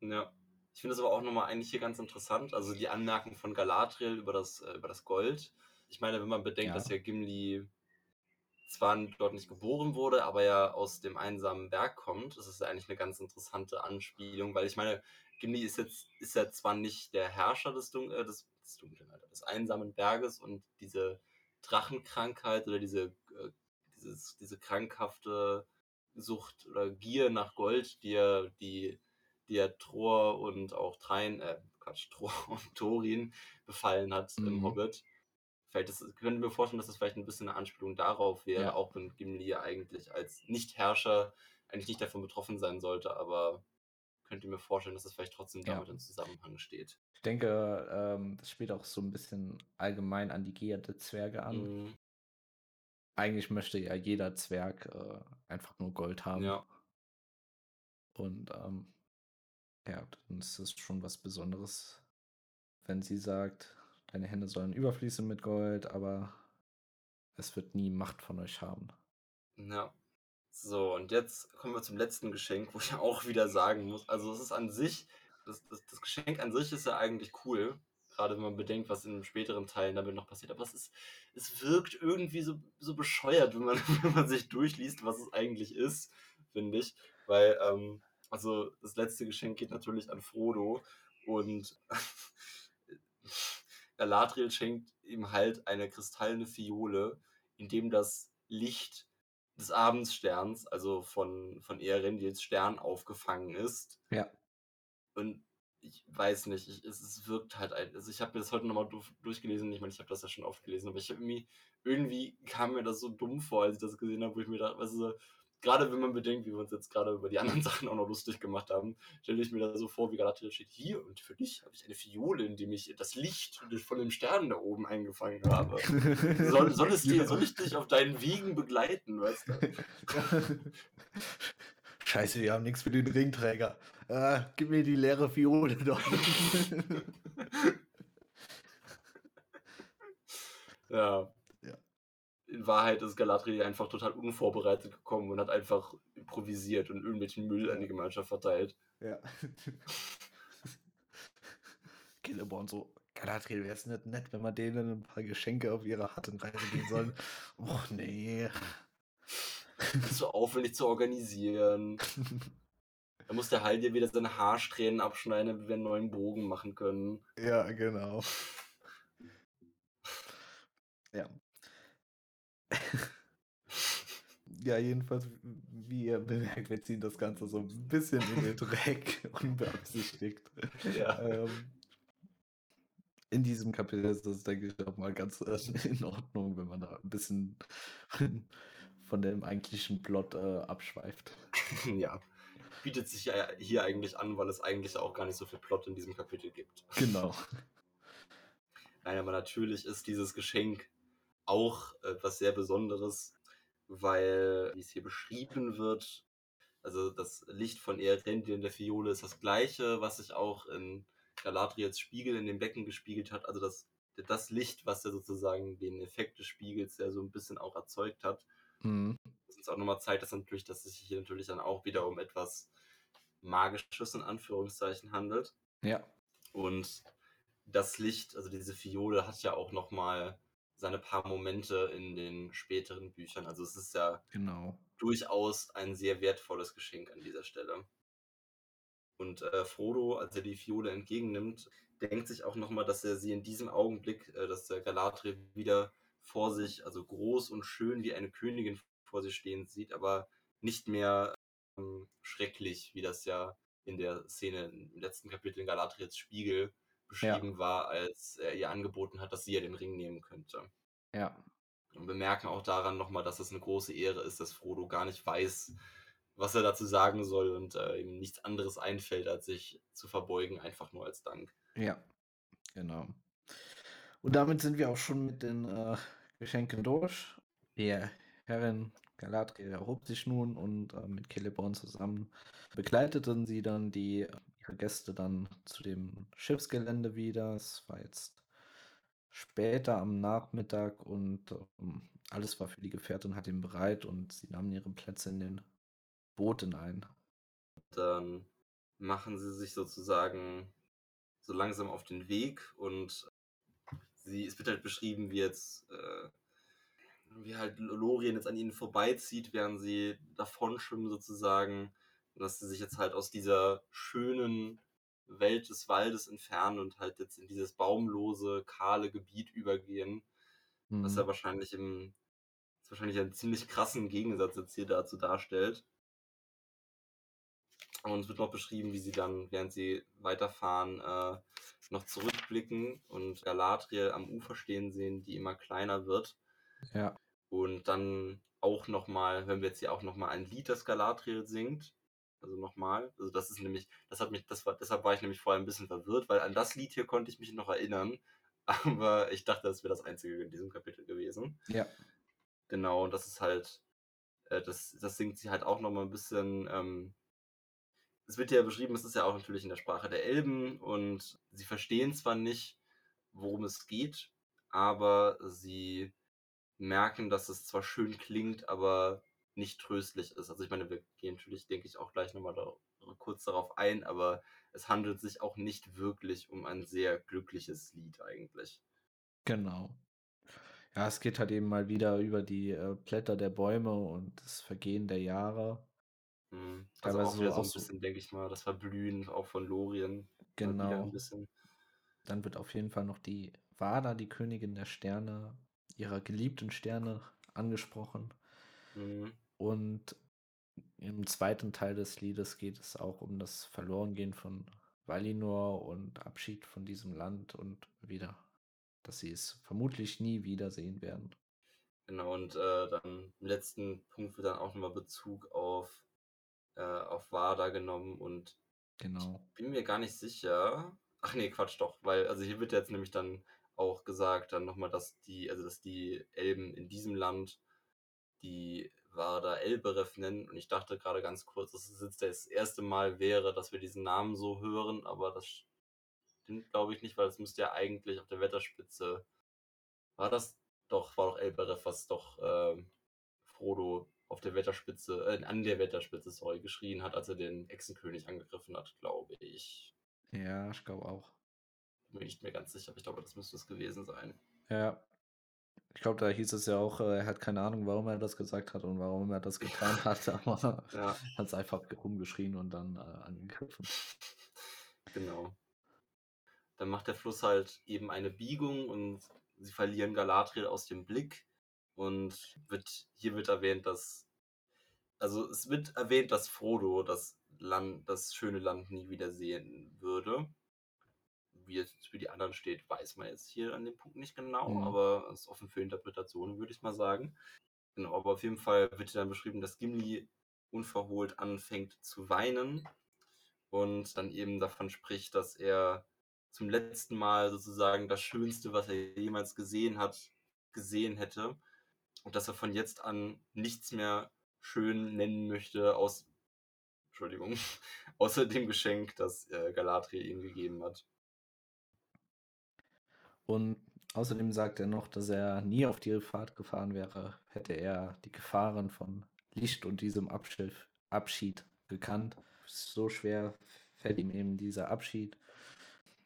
S1: Ja. Ich finde es aber auch nochmal eigentlich hier ganz interessant, also die Anmerkung von Galadriel über das, äh, über das Gold. Ich meine, wenn man bedenkt, ja. dass ja Gimli zwar dort nicht geboren wurde, aber ja aus dem einsamen Berg kommt. Das ist ja eigentlich eine ganz interessante Anspielung, weil ich meine, Gimli ist jetzt ist ja zwar nicht der Herrscher des, Dun äh, des, des, Dunklen, des einsamen Berges und diese Drachenkrankheit oder diese, äh, dieses, diese krankhafte Sucht oder Gier nach Gold, die ja, die, die ja Thor und auch Trein, äh, Quatsch, Thor und Thorin befallen hat mhm. im Hobbit vielleicht ist, können wir vorstellen, dass das vielleicht ein bisschen eine Anspielung darauf wäre, ja. auch wenn Gimli ja eigentlich als Nicht-Herrscher eigentlich nicht davon betroffen sein sollte, aber könnt ihr mir vorstellen, dass das vielleicht trotzdem damit ja. im Zusammenhang steht.
S2: Ich denke, ähm, das spielt auch so ein bisschen allgemein an die Gier der Zwerge an. Mhm. Eigentlich möchte ja jeder Zwerg äh, einfach nur Gold haben.
S1: Ja.
S2: Und ähm, ja, dann ist es schon was Besonderes, wenn sie sagt, Deine Hände sollen überfließen mit Gold, aber es wird nie Macht von euch haben.
S1: Ja. So, und jetzt kommen wir zum letzten Geschenk, wo ich auch wieder sagen muss, also es ist an sich, das, das, das Geschenk an sich ist ja eigentlich cool, gerade wenn man bedenkt, was in späteren Teilen damit noch passiert, aber es ist, es wirkt irgendwie so, so bescheuert, wenn man, wenn man sich durchliest, was es eigentlich ist, finde ich, weil, ähm, also das letzte Geschenk geht natürlich an Frodo und Galadriel schenkt ihm halt eine kristallene Fiole, in dem das Licht des Abendssterns, also von, von Eärendils Stern aufgefangen ist.
S2: Ja.
S1: Und ich weiß nicht, ich, es, es, wirkt halt, also ich habe mir das heute nochmal durchgelesen, ich meine, ich habe das ja schon oft gelesen, aber ich habe irgendwie, irgendwie kam mir das so dumm vor, als ich das gesehen habe, wo ich mir dachte, weißt du, gerade wenn man bedenkt, wie wir uns jetzt gerade über die anderen Sachen auch noch lustig gemacht haben, stelle ich mir da so vor, wie Galadriel steht hier und für dich habe ich eine Fiole, in dem ich das Licht von dem Stern da oben eingefangen habe. Soll, soll, es dir, soll ich dich auf deinen Wegen begleiten, weißt du?
S2: Scheiße, wir haben nichts für den Ringträger. Äh, gib mir die leere Fiole doch.
S1: Ja. In Wahrheit ist Galadriel einfach total unvorbereitet gekommen und hat einfach improvisiert und irgendwelchen Müll an die Gemeinschaft verteilt.
S2: Ja. Celeborn so, Galadriel, wäre es nicht nett, wenn wir denen ein paar Geschenke auf ihre harten Reise geben sollen. Och nee.
S1: Das ist so aufwendig zu organisieren. Da muss der Haldir wieder seine Haarsträhnen abschneiden, damit wir einen neuen Bogen machen können.
S2: Ja, genau. Ja. Ja, jedenfalls, wie ihr bemerkt, wir ziehen das Ganze so ein bisschen in den Dreck, unbeabsichtigt.
S1: Ja.
S2: Ähm, in diesem Kapitel ist das, denke ich, auch mal ganz äh, in Ordnung, wenn man da ein bisschen von dem eigentlichen Plot äh, abschweift.
S1: ja. Bietet sich ja hier eigentlich an, weil es eigentlich auch gar nicht so viel Plot in diesem Kapitel gibt.
S2: Genau.
S1: Nein, aber natürlich ist dieses Geschenk auch etwas sehr Besonderes, weil, wie es hier beschrieben wird, also das Licht von Eretendil in der Fiole ist das gleiche, was sich auch in Galadriels Spiegel in dem Becken gespiegelt hat. Also das, das Licht, was ja sozusagen den Effekt des Spiegels ja so ein bisschen auch erzeugt hat.
S2: Mhm.
S1: Das uns auch nochmal zeigt, dass natürlich, dass es sich hier natürlich dann auch wieder um etwas Magisches in Anführungszeichen handelt.
S2: Ja.
S1: Und das Licht, also diese Fiole, hat ja auch nochmal seine paar Momente in den späteren Büchern. Also es ist ja
S2: Genau.
S1: durchaus ein sehr wertvolles Geschenk an dieser Stelle. Und äh, Frodo, als er die Fiole entgegennimmt, denkt sich auch nochmal, dass er sie in diesem Augenblick, äh, dass der Galadriel wieder vor sich, also groß und schön wie eine Königin vor sich stehen sieht, aber nicht mehr ähm, schrecklich, wie das ja in der Szene im letzten Kapitel in Galadriels Spiegel beschrieben war, als er ihr angeboten hat, dass sie ja den Ring nehmen könnte.
S2: Ja.
S1: Und bemerken auch daran nochmal, dass es eine große Ehre ist, dass Frodo gar nicht weiß, was er dazu sagen soll und äh, ihm nichts anderes einfällt, als sich zu verbeugen, einfach nur als Dank.
S2: Ja. Genau. Und damit sind wir auch schon mit den äh, Geschenken durch. Die Herrin Galadriel erhob sich nun und äh, mit Celeborn zusammen begleiteten sie dann die ihre Gäste dann zu dem Schiffsgelände wieder. Es war jetzt später am Nachmittag und ähm, alles war für die Gefährtin hat ihn bereit und sie nahmen ihre Plätze in den Booten ein.
S1: Dann machen sie sich sozusagen so langsam auf den Weg und sie, es wird halt beschrieben, wie jetzt, äh, wie halt Lorien jetzt an ihnen vorbeizieht, während sie davon schwimmen sozusagen. Und dass sie sich jetzt halt aus dieser schönen Welt des Waldes entfernen und halt jetzt in dieses baumlose, kahle Gebiet übergehen. Was
S2: Mhm.
S1: ja wahrscheinlich im, was wahrscheinlich einen ziemlich krassen Gegensatz jetzt hier dazu darstellt. Und es wird noch beschrieben, wie sie dann, während sie weiterfahren, äh, noch zurückblicken und Galadriel am Ufer stehen sehen, die immer kleiner wird.
S2: Ja.
S1: Und dann auch nochmal, hören wir jetzt hier auch nochmal ein Lied, das Galadriel singt. Also nochmal. Also das ist nämlich, das hat mich, das war, deshalb war ich nämlich vorher ein bisschen verwirrt, weil an das Lied hier konnte ich mich noch erinnern. Aber ich dachte, das wäre das einzige in diesem Kapitel gewesen.
S2: Ja.
S1: Genau, und das ist halt, äh, das, das singt sie halt auch nochmal ein bisschen. Ähm, es wird ja beschrieben, es ist ja auch natürlich in der Sprache der Elben und sie verstehen zwar nicht, worum es geht, aber sie merken, dass es zwar schön klingt, aber nicht tröstlich ist. Also ich meine, wir gehen natürlich, denke ich, auch gleich nochmal da, kurz darauf ein, aber es handelt sich auch nicht wirklich um ein sehr glückliches Lied eigentlich.
S2: Genau. Ja, es geht halt eben mal wieder über die äh, Blätter der Bäume und das Vergehen der Jahre.
S1: Mhm. Also auch wieder
S2: so
S1: so
S2: auch
S1: ein
S2: so-
S1: bisschen, denke ich mal, das Verblühen auch von Lorien. wieder
S2: Genau. Dann wird auf jeden Fall noch die Vada, die Königin der Sterne, ihrer geliebten Sterne angesprochen.
S1: Mhm.
S2: Und im zweiten Teil des Liedes geht es auch um das Verlorengehen von Valinor und Abschied von diesem Land und wieder, dass sie es vermutlich nie wiedersehen werden.
S1: Genau, und äh, dann im letzten Punkt wird dann auch nochmal Bezug auf, äh, auf Wada genommen und
S2: Genau.
S1: bin mir gar nicht sicher. Ach nee, Quatsch doch, weil, also hier wird jetzt nämlich dann auch gesagt, dann nochmal, dass die, also dass die Elben in diesem Land die Vada Elberef nennen. Und ich dachte gerade ganz kurz, dass es jetzt das erste Mal wäre, dass wir diesen Namen so hören, aber das stimmt, glaube ich, nicht, weil es müsste ja eigentlich auf der Wetterspitze. War das doch, war doch Elbereth, was doch ähm, Frodo auf der Wetterspitze, äh, an der Wetterspitze, sorry, geschrien hat, als er den Echsenkönig angegriffen hat, glaube ich.
S2: Ja, ich glaube auch.
S1: Bin mir nicht mehr ganz sicher, aber ich glaube, das müsste es gewesen sein.
S2: Ja. Ich glaube, da hieß es ja auch, äh, er hat keine Ahnung, warum er das gesagt hat und warum er das getan hat, aber
S1: Ja.
S2: hat es einfach rumgeschrien und dann äh, angegriffen.
S1: Genau. Dann macht der Fluss halt eben eine Biegung und sie verlieren Galadriel aus dem Blick. Und wird, hier wird erwähnt, dass. Also es wird erwähnt, dass Frodo das Land, das schöne Land nie wieder sehen würde. Wie es für die anderen steht, weiß man jetzt hier an dem Punkt nicht genau,
S2: Mhm.
S1: aber es ist offen für Interpretationen, würde ich mal sagen. Genau, aber auf jeden Fall wird hier dann beschrieben, dass Gimli unverholt anfängt zu weinen und dann eben davon spricht, dass er zum letzten Mal sozusagen das Schönste, was er jemals gesehen hat, gesehen hätte und dass er von jetzt an nichts mehr schön nennen möchte aus Entschuldigung, außer dem Geschenk, das äh, Galadriel ihm gegeben hat.
S2: Und außerdem sagt er noch, dass er nie auf die Fahrt gefahren wäre, hätte er die Gefahren von Licht und diesem Abschied, Abschied gekannt. So schwer fällt ihm eben dieser Abschied.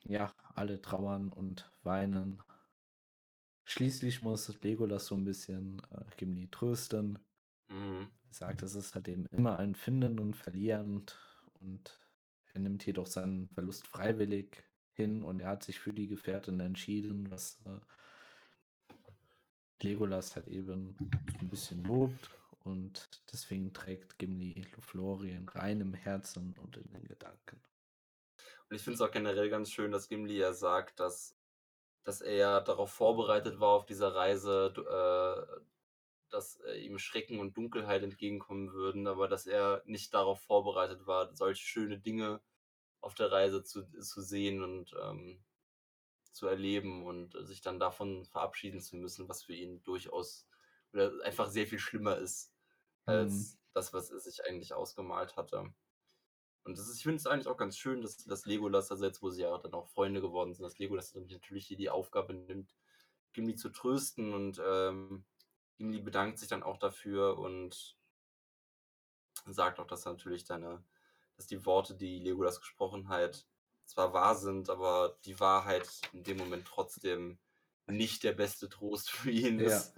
S2: Ja, alle trauern und weinen. Schließlich muss Legolas so ein bisschen äh, Gimli trösten.
S1: Mhm.
S2: Er sagt, es ist halt eben immer ein Finden und Verlieren und er nimmt jedoch seinen Verlust freiwillig hin und er hat sich für die Gefährtin entschieden, was äh, Legolas halt eben ein bisschen lobt und deswegen trägt Gimli Lothlorien rein im Herzen und in den Gedanken.
S1: Und ich finde es auch generell ganz schön, dass Gimli ja sagt, dass, dass er ja darauf vorbereitet war auf dieser Reise, äh, dass äh, ihm Schrecken und Dunkelheit entgegenkommen würden, aber dass er nicht darauf vorbereitet war, solche schöne Dinge auf der Reise zu, zu sehen und ähm, zu erleben und äh, sich dann davon verabschieden zu müssen, was für ihn durchaus oder einfach sehr viel schlimmer ist als das, was er sich eigentlich ausgemalt hatte. Und das ist, ich finde es eigentlich auch ganz schön, dass, dass Legolas, also jetzt, wo sie ja dann auch Freunde geworden sind, dass Legolas dann natürlich hier die Aufgabe nimmt, Gimli zu trösten und ähm, Gimli bedankt sich dann auch dafür und sagt auch, dass natürlich deine, dass die Worte, die Legolas gesprochen hat, zwar wahr sind, aber die Wahrheit in dem Moment trotzdem nicht der beste Trost für ihn
S2: Ja.
S1: ist.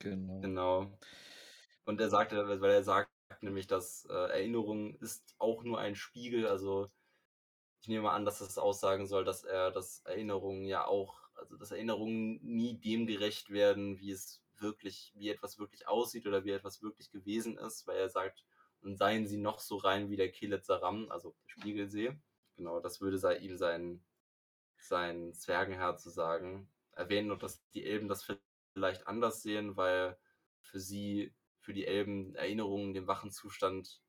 S2: Genau.
S1: Genau. Und er sagte, weil er sagt nämlich, dass äh, Erinnerung ist auch nur ein Spiegel. Also ich nehme mal an, dass das aussagen soll, dass er, dass Erinnerungen ja auch, also dass Erinnerungen nie dem gerecht werden, wie es wirklich, wie etwas wirklich aussieht oder wie etwas wirklich gewesen ist, weil er sagt, und seien sie noch so rein wie der Kelet Saram, also der Spiegelsee. Genau, das würde sei ihm sein, sein Zwergenherz zu sagen. Erwähnen noch, dass die Elben das vielleicht anders sehen, weil für sie, für die Elben Erinnerungen dem wachen Zustand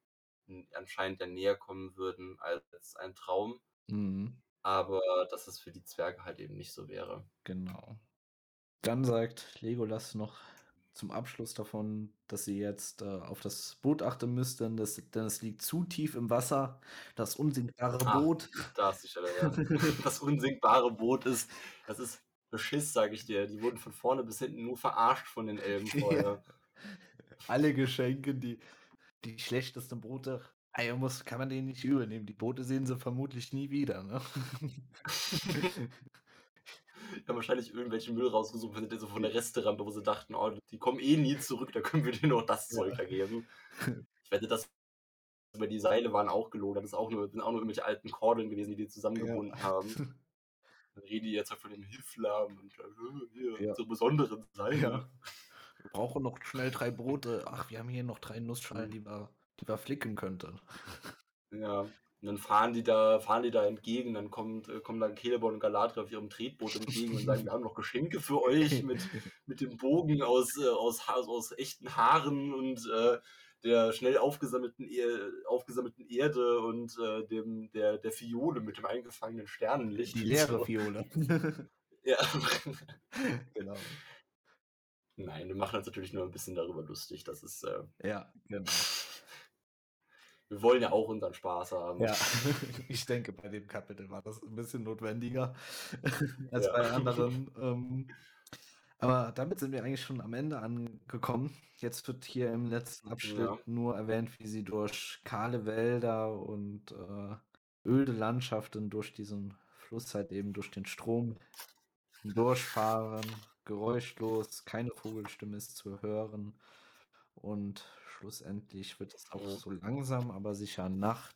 S1: anscheinend ja näher kommen würden als ein Traum,
S2: Mhm.
S1: aber dass es für die Zwerge halt eben nicht so wäre.
S2: Genau. Dann sagt Legolas noch zum Abschluss davon, dass sie jetzt äh, auf das Boot achten müssten, das, denn es liegt zu tief im Wasser. Das unsinkbare
S1: Ah.
S2: Boot.
S1: Da ist die Stelle, ja. Das unsinkbare Boot ist, das ist Beschiss, sag ich dir. Die wurden von vorne bis hinten nur verarscht von den Elben vorher.
S2: Alle Geschenke, die, die schlechtesten Boote. Ey, muss, kann man denen nicht übernehmen. Die Boote sehen sie vermutlich nie wieder. Ne?
S1: Haben wahrscheinlich irgendwelchen Müll rausgesucht, sind so von der Resterampe, wo sie dachten, oh, die kommen eh nie zurück, da können wir denen auch das
S2: Ja.
S1: Zeug da geben. Ich wette, das über die Seile waren auch gelogen. Das ist auch nur, sind auch nur irgendwelche alten Kordeln gewesen, die die zusammengebunden haben. Dann reden die jetzt halt von den Hilflamen und äh, hier,
S2: Ja.
S1: unsere besonderen Seile.
S2: Ja. Wir brauchen noch schnell drei Brote. Ach, wir haben hier noch drei Nussschalen, die wir, die wir flicken könnten.
S1: Ja. Und dann fahren die da, fahren die da entgegen, dann kommt, äh, kommen dann Celeborn und Galadriel auf ihrem Tretboot entgegen und sagen, wir haben noch Geschenke für euch mit, mit dem Bogen aus, äh, aus, Ha- aus echten Haaren und äh, der schnell aufgesammelten, e aufgesammelten Erde und äh, dem, der, der Fiole mit dem eingefangenen Sternenlicht.
S2: Die leere
S1: so.
S2: Fiole.
S1: Ja.
S2: genau.
S1: Nein, wir machen uns natürlich nur ein bisschen darüber lustig. Das ist, äh,
S2: Ja, genau.
S1: Wir wollen ja auch unseren Spaß haben.
S2: Ja, ich denke, bei dem Kapitel war das ein bisschen notwendiger als
S1: Ja.
S2: bei anderen. Ähm, Aber damit sind wir eigentlich schon am Ende angekommen. Jetzt wird hier im letzten Abschnitt
S1: Ja.
S2: nur erwähnt, wie sie durch kahle Wälder und äh, öde Landschaften durch diesen Fluss halt eben durch den Strom durchfahren, geräuschlos, keine Vogelstimme ist zu hören und schlussendlich wird es auch so langsam, aber sicher Nacht.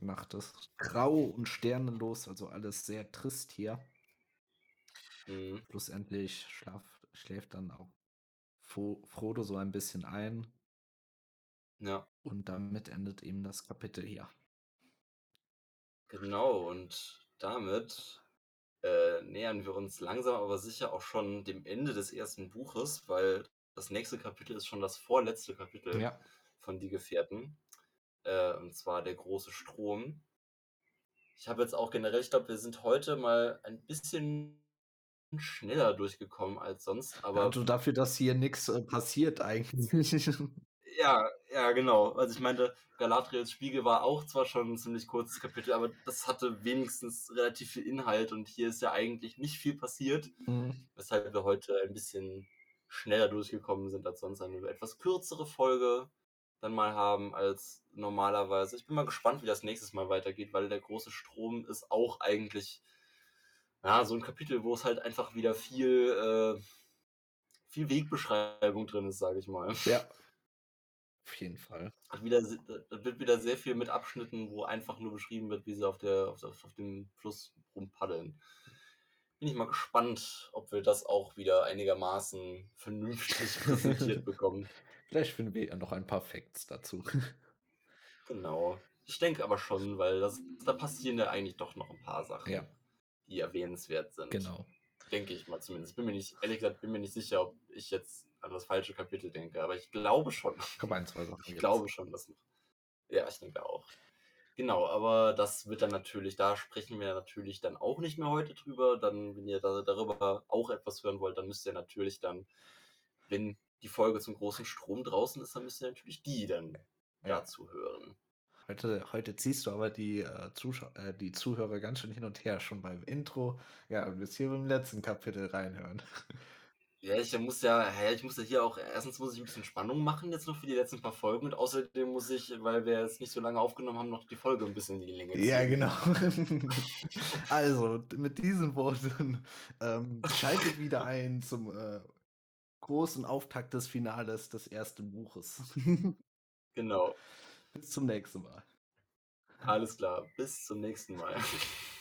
S2: Nacht ist grau und sternenlos, also alles sehr trist hier.
S1: Mhm.
S2: Schlussendlich schlaf, schläft dann auch Fro Frodo so ein bisschen ein
S1: Ja,
S2: und damit endet eben das Kapitel hier.
S1: genau. Und damit äh, nähern wir uns langsam aber sicher auch schon dem Ende des ersten Buches, weil das nächste Kapitel ist schon das vorletzte Kapitel
S2: Ja,
S1: von Die Gefährten. Äh, und zwar der große Strom. Ich habe jetzt auch generell, ich glaube, wir sind heute mal ein bisschen schneller durchgekommen als sonst, aber
S2: also dafür, dass hier nichts äh, passiert eigentlich.
S1: Ja, ja, genau. Also ich meinte, Galadriels Spiegel war auch zwar schon ein ziemlich kurzes Kapitel, aber das hatte wenigstens relativ viel Inhalt und hier ist ja eigentlich nicht viel passiert,
S2: Mhm.
S1: weshalb wir heute ein bisschen schneller durchgekommen sind als sonst eine etwas kürzere Folge dann mal haben als normalerweise. Ich bin mal gespannt, wie das nächstes Mal weitergeht, weil der große Strom ist auch eigentlich ja, so ein Kapitel, wo es halt einfach wieder viel, äh, viel Wegbeschreibung drin ist, sage ich mal.
S2: Ja, auf jeden Fall.
S1: Wieder, da wird wieder sehr viel mit Abschnitten, wo einfach nur beschrieben wird, wie sie auf, der, auf, auf dem Fluss rumpaddeln. Bin ich mal gespannt, ob wir das auch wieder einigermaßen vernünftig präsentiert bekommen.
S2: Vielleicht finden wir ja noch ein paar Facts dazu.
S1: Genau. Ich denke aber schon, weil das, da passieren ja eigentlich doch noch ein paar Sachen,
S2: Ja.
S1: die erwähnenswert sind.
S2: Genau.
S1: Denke ich mal zumindest. Bin mir nicht, ehrlich gesagt, bin mir nicht sicher, ob ich jetzt an das falsche Kapitel denke, aber ich glaube schon.
S2: Komm, ein, zwei Sachen.
S1: Ich glaube schon, dass noch. Ja, ich denke auch. Genau, aber das wird dann natürlich, da sprechen wir natürlich dann auch nicht mehr heute drüber. Dann, wenn ihr da, darüber auch etwas hören wollt, dann müsst ihr natürlich dann, wenn die Folge zum großen Strom draußen ist, dann müsst ihr natürlich die dann
S2: Ja.
S1: dazu hören.
S2: Heute, heute ziehst du aber die, äh, äh, die Zuhörer ganz schön hin und her, schon beim Intro. Ja, und jetzt hier beim letzten Kapitel reinhören.
S1: Ja, ich muss ja, ich muss ja hier auch, erstens muss ich ein bisschen Spannung machen jetzt noch für die letzten paar Folgen und außerdem muss ich, weil wir jetzt nicht so lange aufgenommen haben, noch die Folge ein bisschen in die Länge ziehen.
S2: Ja, genau. also, mit diesen Worten ähm, schaltet wieder ein zum äh, großen Auftakt des Finales des ersten Buches.
S1: Genau.
S2: Bis zum nächsten Mal.
S1: Alles klar. Bis zum nächsten Mal.